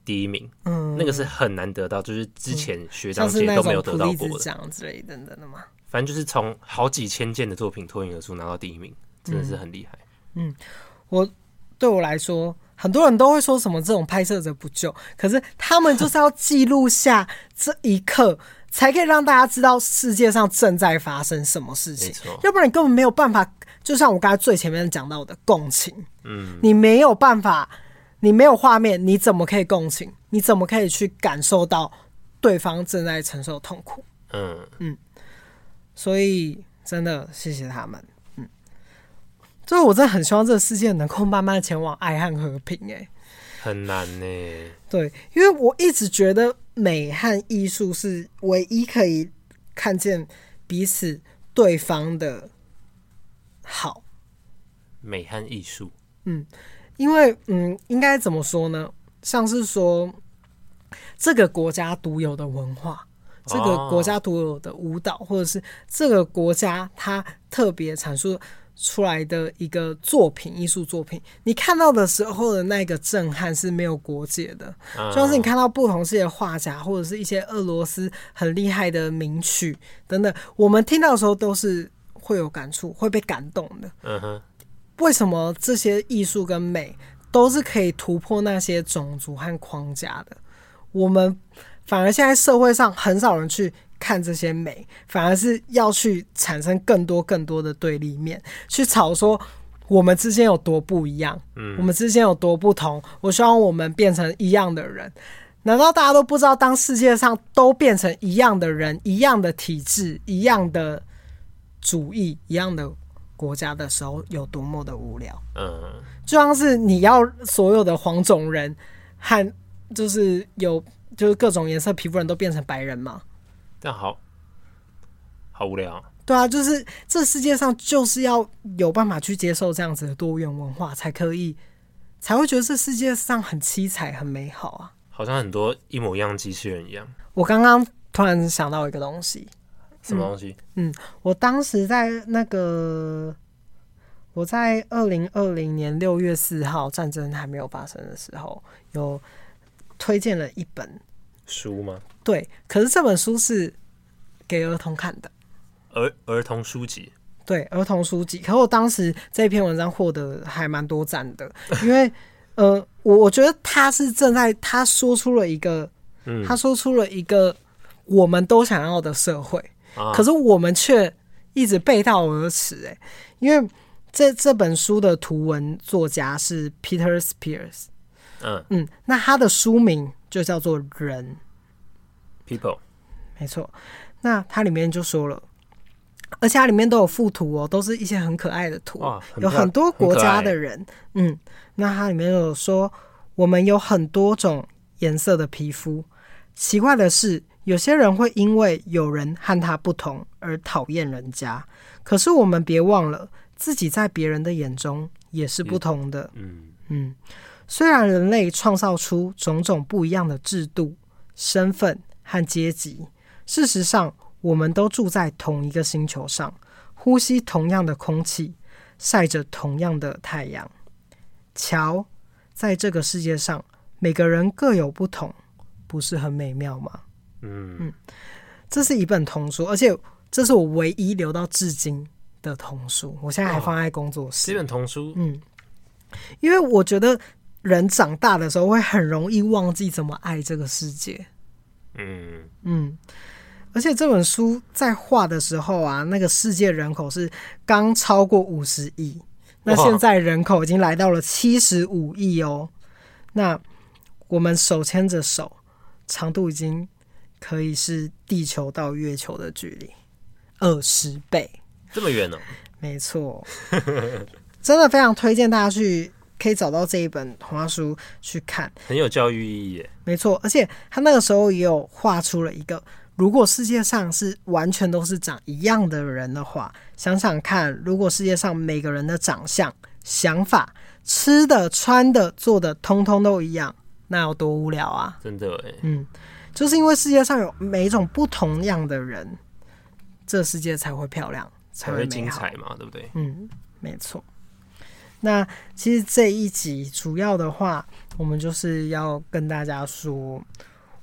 第一名，嗯，那个是很难得到，就是之前学长姐都没有得到过的。奖之类等等的嘛。反正就是从好几千件的作品脱颖而出拿到第一名，真的是很厉害。嗯，我对我来说。很多人都会说什么这种拍摄者不救，可是他们就是要记录下这一刻，才可以让大家知道世界上正在发生什么事情。要不然你根本没有办法，就像我刚才最前面讲到的共情，嗯，你没有办法，你没有画面，你怎么可以共情？你怎么可以去感受到对方正在承受痛苦？嗯嗯，所以真的谢谢他们。嗯所以，我真的很希望这个世界能够慢慢前往爱和和平。哎，很难呢。对，因为我一直觉得美和艺术是唯一可以看见彼此对方的好。美和艺术，嗯，因为嗯，应该怎么说呢？像是说这个国家独有的文化，这个国家独有的舞蹈，或者是这个国家它特别阐述。出来的一个作品，艺术作品，你看到的时候的那个震撼是没有国界的。就像是你看到不同世界的画家，或者是一些俄罗斯很厉害的名曲等等，我们听到的时候都是会有感触，会被感动的。嗯哼，为什么这些艺术跟美都是可以突破那些种族和框架的？我们反而现在社会上很少人去。看这些美，反而是要去产生更多更多的对立面，去吵说我们之间有多不一样，嗯，我们之间有多不同。我希望我们变成一样的人。难道大家都不知道，当世界上都变成一样的人、一样的体制、一样的主义、一样的国家的时候，有多么的无聊？嗯，就像是你要所有的黄种人和就是有就是各种颜色皮肤人都变成白人嘛？但好，好无聊。对啊，就是这世界上就是要有办法去接受这样子的多元文化，才可以，才会觉得这世界上很七彩、很美好啊。好像很多一模一样机器人一样。我刚刚突然想到一个东西，什么东西？嗯，嗯，我当时在那个，我在二零二零年六月四号战争还没有发生的时候，有推荐了一本书吗？对，可是这本书是给儿童看的，儿儿童书籍。对，儿童书籍。可是我当时这篇文章获得还蛮多赞的，因为呃，我我觉得他是正在他说出了一个，嗯，他说出了一个我们都想要的社会，啊、可是我们却一直背道而驰。哎，因为这这本书的图文作家是 Peter Spears，嗯。嗯，那他的书名就叫做《人》。People，没错，那它里面就说了，而且它里面都有附图哦，都是一些很可爱的图，很有很多国家的人，嗯，那它里面有说，我们有很多种颜色的皮肤，奇怪的是，有些人会因为有人和他不同而讨厌人家，可是我们别忘了，自己在别人的眼中也是不同的，嗯嗯，虽然人类创造出种种不一样的制度、身份。和阶级，事实上，我们都住在同一个星球上，呼吸同样的空气，晒着同样的太阳。瞧，在这个世界上，每个人各有不同，不是很美妙吗？嗯嗯，这是一本童书，而且这是我唯一留到至今的童书，我现在还放在工作室。这本童书，嗯，因为我觉得人长大的时候会很容易忘记怎么爱这个世界。嗯嗯，而且这本书在画的时候啊，那个世界人口是刚超过五十亿，那现在人口已经来到了七十五亿哦。那我们手牵着手，长度已经可以是地球到月球的距离，二十倍，这么远呢？没错，[LAUGHS] 真的非常推荐大家去。可以找到这一本童话书去看，很有教育意义耶。没错，而且他那个时候也有画出了一个，如果世界上是完全都是长一样的人的话，想想看，如果世界上每个人的长相、想法、吃的、穿的、做的，通通都一样，那有多无聊啊！真的哎。嗯，就是因为世界上有每一种不同样的人，这世界才会漂亮，才会精彩嘛，对不对？嗯，没错。那其实这一集主要的话，我们就是要跟大家说，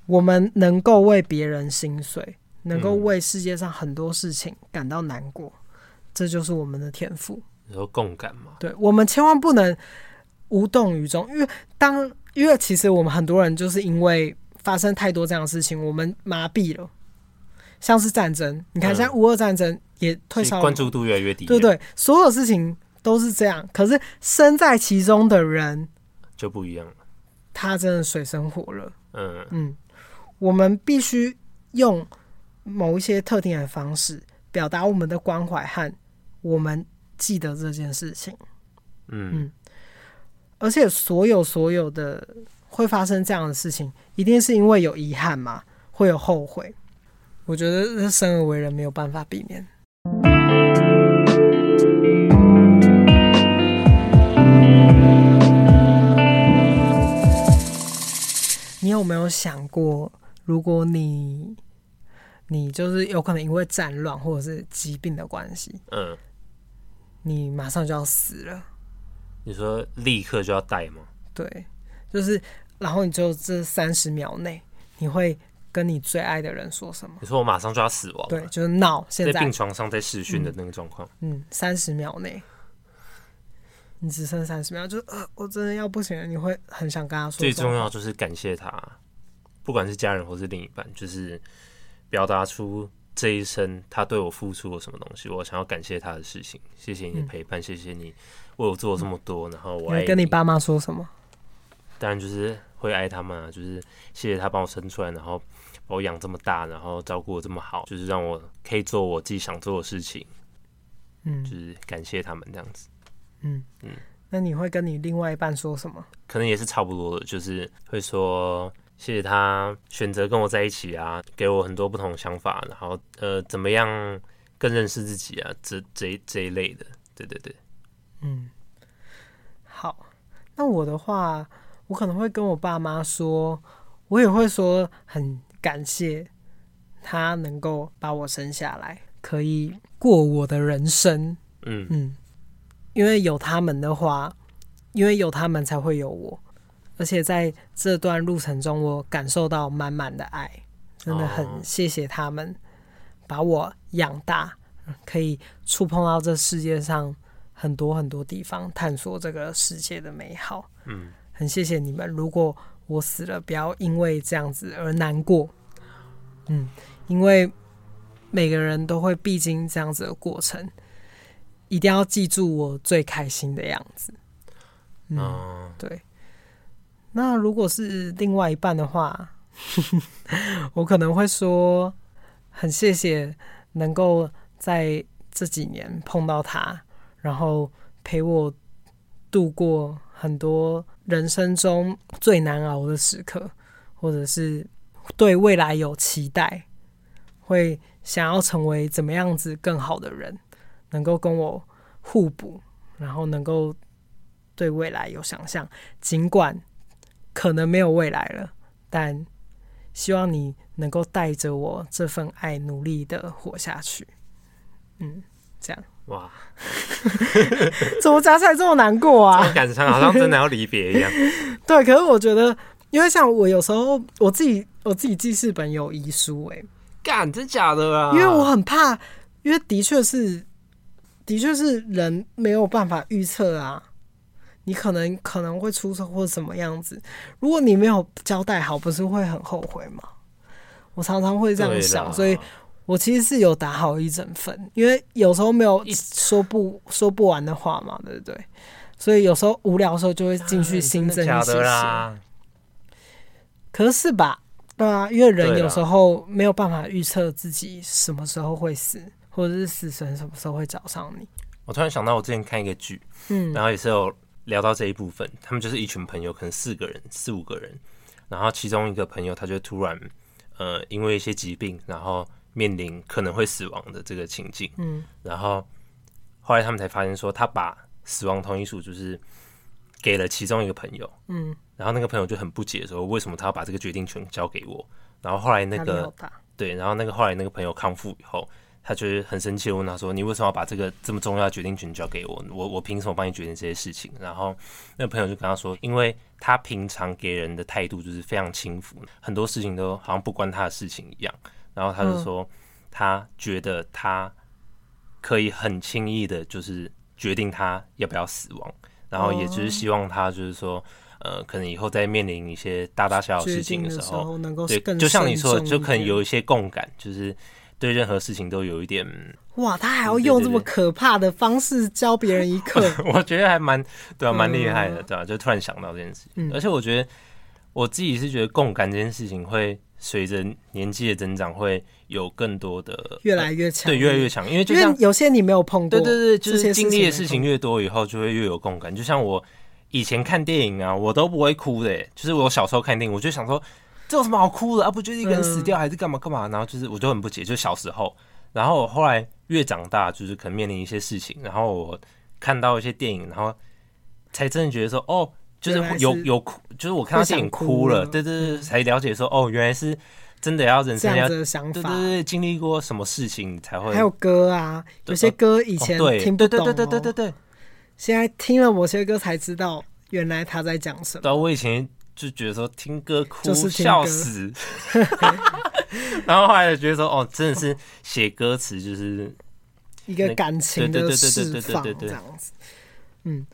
我们能够为别人心碎，能够为世界上很多事情感到难过，嗯、这就是我们的天赋。你说共感嘛？对，我们千万不能无动于衷，因为当因为其实我们很多人就是因为发生太多这样的事情，我们麻痹了。像是战争，你看，像乌俄战争也退烧，关注度越来越低。对对，所有事情都是这样。可是身在其中的人就不一样了，他真的水深火热。嗯嗯，我们必须用某一些特定的方式表达我们的关怀和我们记得这件事情。嗯嗯，而且所有所有的会发生这样的事情，一定是因为有遗憾嘛，会有后悔。我觉得生而为人没有办法避免。你有没有想过，如果你你就是有可能因为战乱或者是疾病的关系，嗯，你马上就要死了？你说立刻就要带吗？对，就是，然后你就这三十秒内，你会。跟你最爱的人说什么？你说我马上就要死亡，对，就是闹。现在在病床上在视讯的那个状况，嗯，三十秒内，你只剩三十秒，就呃，我真的要不行了。你会很想跟他说，最重要就是感谢他，不管是家人或是另一半，就是表达出这一生他对我付出了什么东西，我想要感谢他的事情。谢谢你的陪伴，嗯、谢谢你为我做了这么多，然后我爱你。跟你爸妈说什么？当然就是会爱他们啊，就是谢谢他帮我生出来，然后。把我养这么大，然后照顾我这么好，就是让我可以做我自己想做的事情，嗯，就是感谢他们这样子，嗯嗯。那你会跟你另外一半说什么？可能也是差不多的，就是会说谢谢他选择跟我在一起啊，给我很多不同的想法，然后呃，怎么样更认识自己啊，这这这一类的，对对对，嗯。好，那我的话，我可能会跟我爸妈说，我也会说很。感谢他能够把我生下来，可以过我的人生。嗯嗯，因为有他们的话，因为有他们才会有我，而且在这段路程中，我感受到满满的爱，真的很谢谢他们把我养大，可以触碰到这世界上很多很多地方，探索这个世界的美好。嗯，很谢谢你们。如果我死了，不要因为这样子而难过。嗯，因为每个人都会必经这样子的过程，一定要记住我最开心的样子。嗯，对。那如果是另外一半的话，[LAUGHS] 我可能会说，很谢谢能够在这几年碰到他，然后陪我度过很多。人生中最难熬的时刻，或者是对未来有期待，会想要成为怎么样子更好的人，能够跟我互补，然后能够对未来有想象。尽管可能没有未来了，但希望你能够带着我这份爱，努力的活下去。嗯，这样。哇，[LAUGHS] 怎么加起来这么难过啊？这感觉好像真的要离别一样。[LAUGHS] 对，可是我觉得，因为像我有时候我自己，我自己记事本有遗书，哎，干，真假的啊？因为我很怕，因为的确是，的确是人没有办法预测啊。你可能可能会出车祸什么样子，如果你没有交代好，不是会很后悔吗？我常常会这样想，所以。我其实是有打好一整份，因为有时候没有说不说不完的话嘛，对不对？所以有时候无聊的时候就会进去新增一些。可是吧，对啊，因为人有时候没有办法预测自己什么时候会死，或者是死神什么时候会找上你。我突然想到，我之前看一个剧，嗯，然后也是有聊到这一部分，他们就是一群朋友，可能四个人、四五个人，然后其中一个朋友他就突然呃因为一些疾病，然后。面临可能会死亡的这个情境，嗯，然后后来他们才发现说，他把死亡同意书就是给了其中一个朋友，嗯，然后那个朋友就很不解说，为什么他要把这个决定权交给我？然后后来那个对，然后那个后来那个朋友康复以后，他就很生气的问他说：“你为什么要把这个这么重要的决定权交给我？我我凭什么帮你决定这些事情？”然后那个朋友就跟他说：“因为他平常给人的态度就是非常轻浮，很多事情都好像不关他的事情一样。”然后他就说：“他觉得他可以很轻易的，就是决定他要不要死亡。”然后也就是希望他就是说，呃，可能以后在面临一些大大小小事情的时候，对，就像你说的，就可能有一些共感，就是对任何事情都有一点。哇，他还要用这么可怕的方式教别人一课，[LAUGHS] 我觉得还蛮对啊，蛮厉害的，对吧？就突然想到这件事情，而且我觉得我自己是觉得共感这件事情会随着年纪的增长会有更多的越来越强，对，越来越强，因为就像有些你没有碰过，对对对，就是经历的事情越多以后，就会越有共感。就像我以前看电影啊，我都不会哭的，就是我小时候看电影，我就想说这有什么好哭的啊？不就是一个人死掉还是干嘛干嘛？然后就是我就很不解，就小时候，然后我后来越长大，就是可能面临一些事情，然后我看到一些电影，然后才真的觉得说哦。就是有有哭，就是我看到电影哭了，对对对，才了解说哦，原来是真的要人生要对对对，经历过什么事情才会。还有歌啊，有些歌以前听不懂，对对对对对，现在听了某些歌才知道原来他在讲什么。对，我以前就觉得说听歌哭笑死，[LAUGHS] 然后后来就觉得说哦，真的是写歌词就是一个感情的释放这样子。嗯，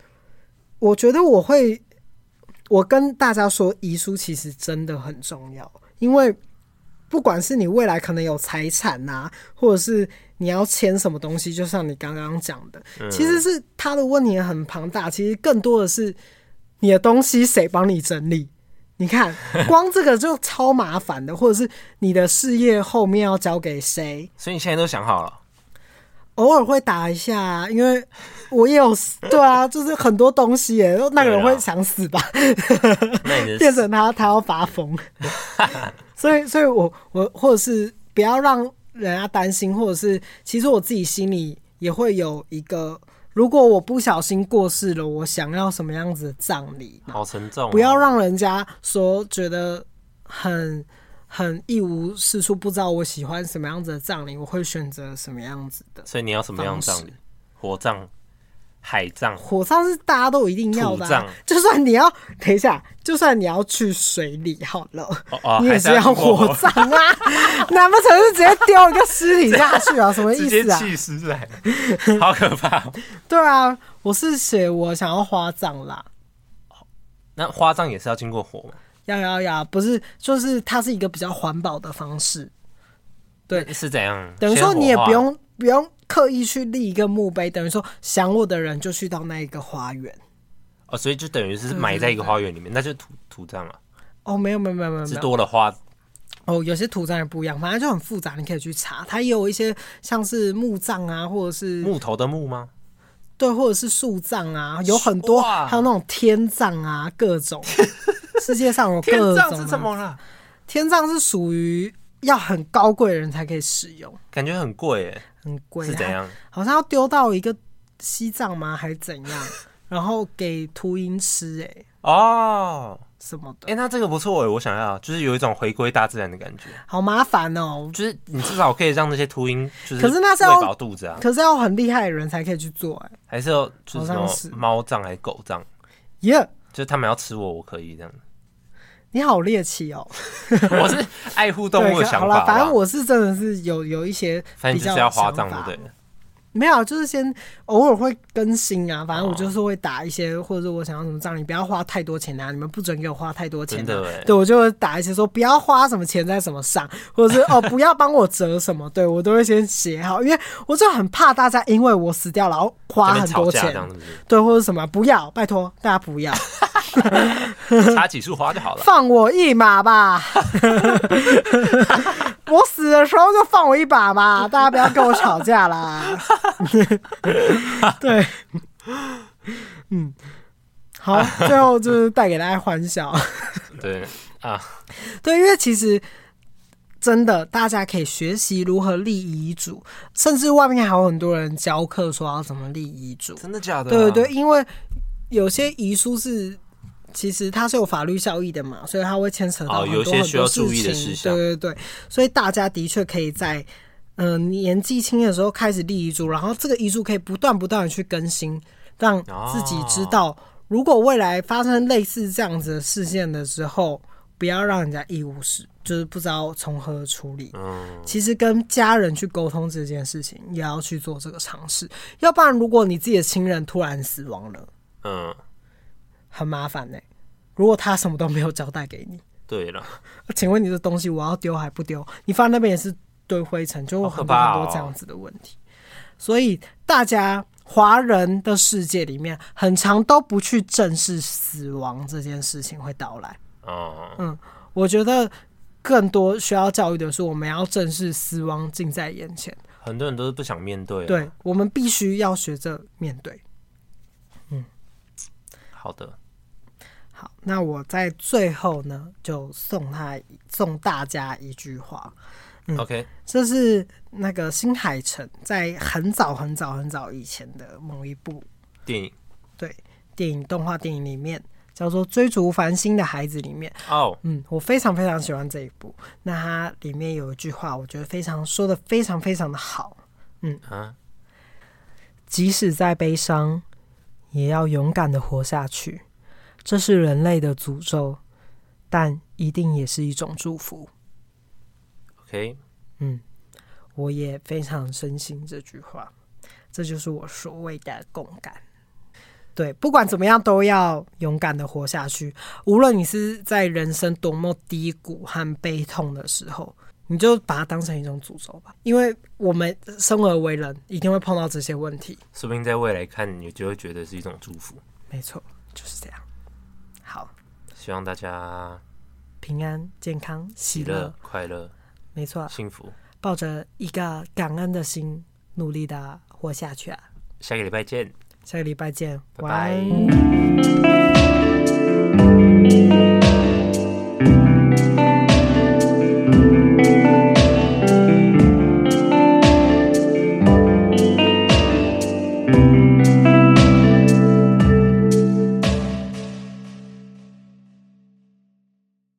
我觉得我会。我跟大家说，遗书其实真的很重要，因为不管是你未来可能有财产呐，或者是你要签什么东西，就像你刚刚讲的，其实是他的问题很庞大。其实更多的是你的东西谁帮你整理？你看，[LAUGHS] 光这个就超麻烦的，或者是你的事业后面要交给谁？所以你现在都想好了。偶尔会打一下，因为我也有对啊，就是很多东西耶，那个人会想死吧？变成他，他要发疯。[LAUGHS] 所以，所以我我或者是不要让人家担心，或者是其实我自己心里也会有一个，如果我不小心过世了，我想要什么样子的葬礼？好沉重，不要让人家说觉得很。很一无是处，不知道我喜欢什么样子的葬礼，我会选择什么样子的。所以你要什么样葬礼？火葬、海葬？火葬是大家都一定要的、啊。就算你要等一下，就算你要去水里好了，哦哦、你也是要火葬啊！[LAUGHS] 难不成是直接丢一个尸体下去啊？什么意思啊？弃尸来，好可怕！对啊，我是写我想要花葬啦。那花葬也是要经过火吗？要要要，不是，就是它是一个比较环保的方式，对，是怎样？等于说你也不用不用刻意去立一个墓碑，等于说想我的人就去到那一个花园，哦，所以就等于是埋在一个花园里面，那就土土葬了。哦，没有没有没有没有，是多了花。哦，有些土葬也不一样，反正就很复杂，你可以去查。它也有一些像是木葬啊，或者是木头的木吗？对，或者是树葬啊，有很多，哇还有那种天葬啊，各种。[LAUGHS] 世界上有各种。天葬是什么了？天葬是属于要很高贵的人才可以使用，感觉很贵哎，很贵。是怎样？好像要丢到一个西藏吗？还是怎样？[LAUGHS] 然后给秃鹰吃哎？哦，什么的？哎，那这个不错哎，我想要，就是有一种回归大自然的感觉。好麻烦哦，就是你至少可以让那些秃鹰，就是可是那是要喂饱肚子啊，可是要很厉害的人才可以去做哎，还是要就是什么猫葬还是狗葬？耶，就是他们要吃我，我可以这样。你好猎奇哦！[LAUGHS] 我是爱护动物的想法。好了，反正我是真的是有有一些比较要花葬的。没有，就是先偶尔会更新啊。反正我就是会打一些，或者是我想要什么账，你，不要花太多钱啊。你们不准给我花太多钱的。对，我就会打一些说不要花什么钱在什么上，或者是哦不要帮我折什么。对我都会先写好，因为我就很怕大家因为我死掉然后花很多钱。[LAUGHS] 对，或者什么不要，拜托大家不要。插几束花就好了，放我一马吧！[LAUGHS] 我死的时候就放我一把吧，大家不要跟我吵架啦。[LAUGHS] 对，嗯，好，最后就是带给大家欢笑。[LAUGHS] 对啊，对，因为其实真的，大家可以学习如何立遗嘱，甚至外面还有很多人教课说要怎么立遗嘱。真的假的？对对对，因为。有些遗书是其实它是有法律效益的嘛，所以它会牵扯到很多哦、有些需要注意的事情。对对对，所以大家的确可以在嗯、呃、年纪轻的时候开始立遗嘱，然后这个遗嘱可以不断不断的去更新，让自己知道。哦如果未来发生类似这样子的事件的时候，不要让人家一无是，就是不知道从何处理。嗯，其实跟家人去沟通这件事情，也要去做这个尝试。要不然，如果你自己的亲人突然死亡了，嗯，很麻烦呢、欸。如果他什么都没有交代给你，对了，请问你的东西我要丢还不丢？你放那边也是堆灰尘，就很多很多这样子的问题。所以大家。华人的世界里面，很长都不去正视死亡这件事情会到来。哦，嗯，我觉得更多需要教育的是，我们要正视死亡近在眼前。很多人都是不想面对啊。对，我们必须要学着面对。嗯，好的，好，那我在最后呢，就送他送大家一句话。嗯、OK，这是那个新海诚在很早很早很早以前的某一部电影，对，电影动画电影里面叫做《追逐繁星的孩子》里面哦，oh. 嗯，我非常非常喜欢这一部。那它里面有一句话，我觉得非常说的非常非常的好，嗯啊，即使再悲伤，也要勇敢的活下去。这是人类的诅咒，但一定也是一种祝福。OK，嗯，我也非常深信这句话，这就是我所谓的共感。对，不管怎么样，都要勇敢的活下去。无论你是在人生多么低谷和悲痛的时候，你就把它当成一种诅咒吧。因为我们生而为人，一定会碰到这些问题。说不定在未来看，你就会觉得是一种祝福。没错，就是这样。好，希望大家平安、健康、喜乐、快乐。没错，幸福，抱着一个感恩的心，努力的活下去啊！下个礼拜见，下个礼拜见，拜拜。晚安。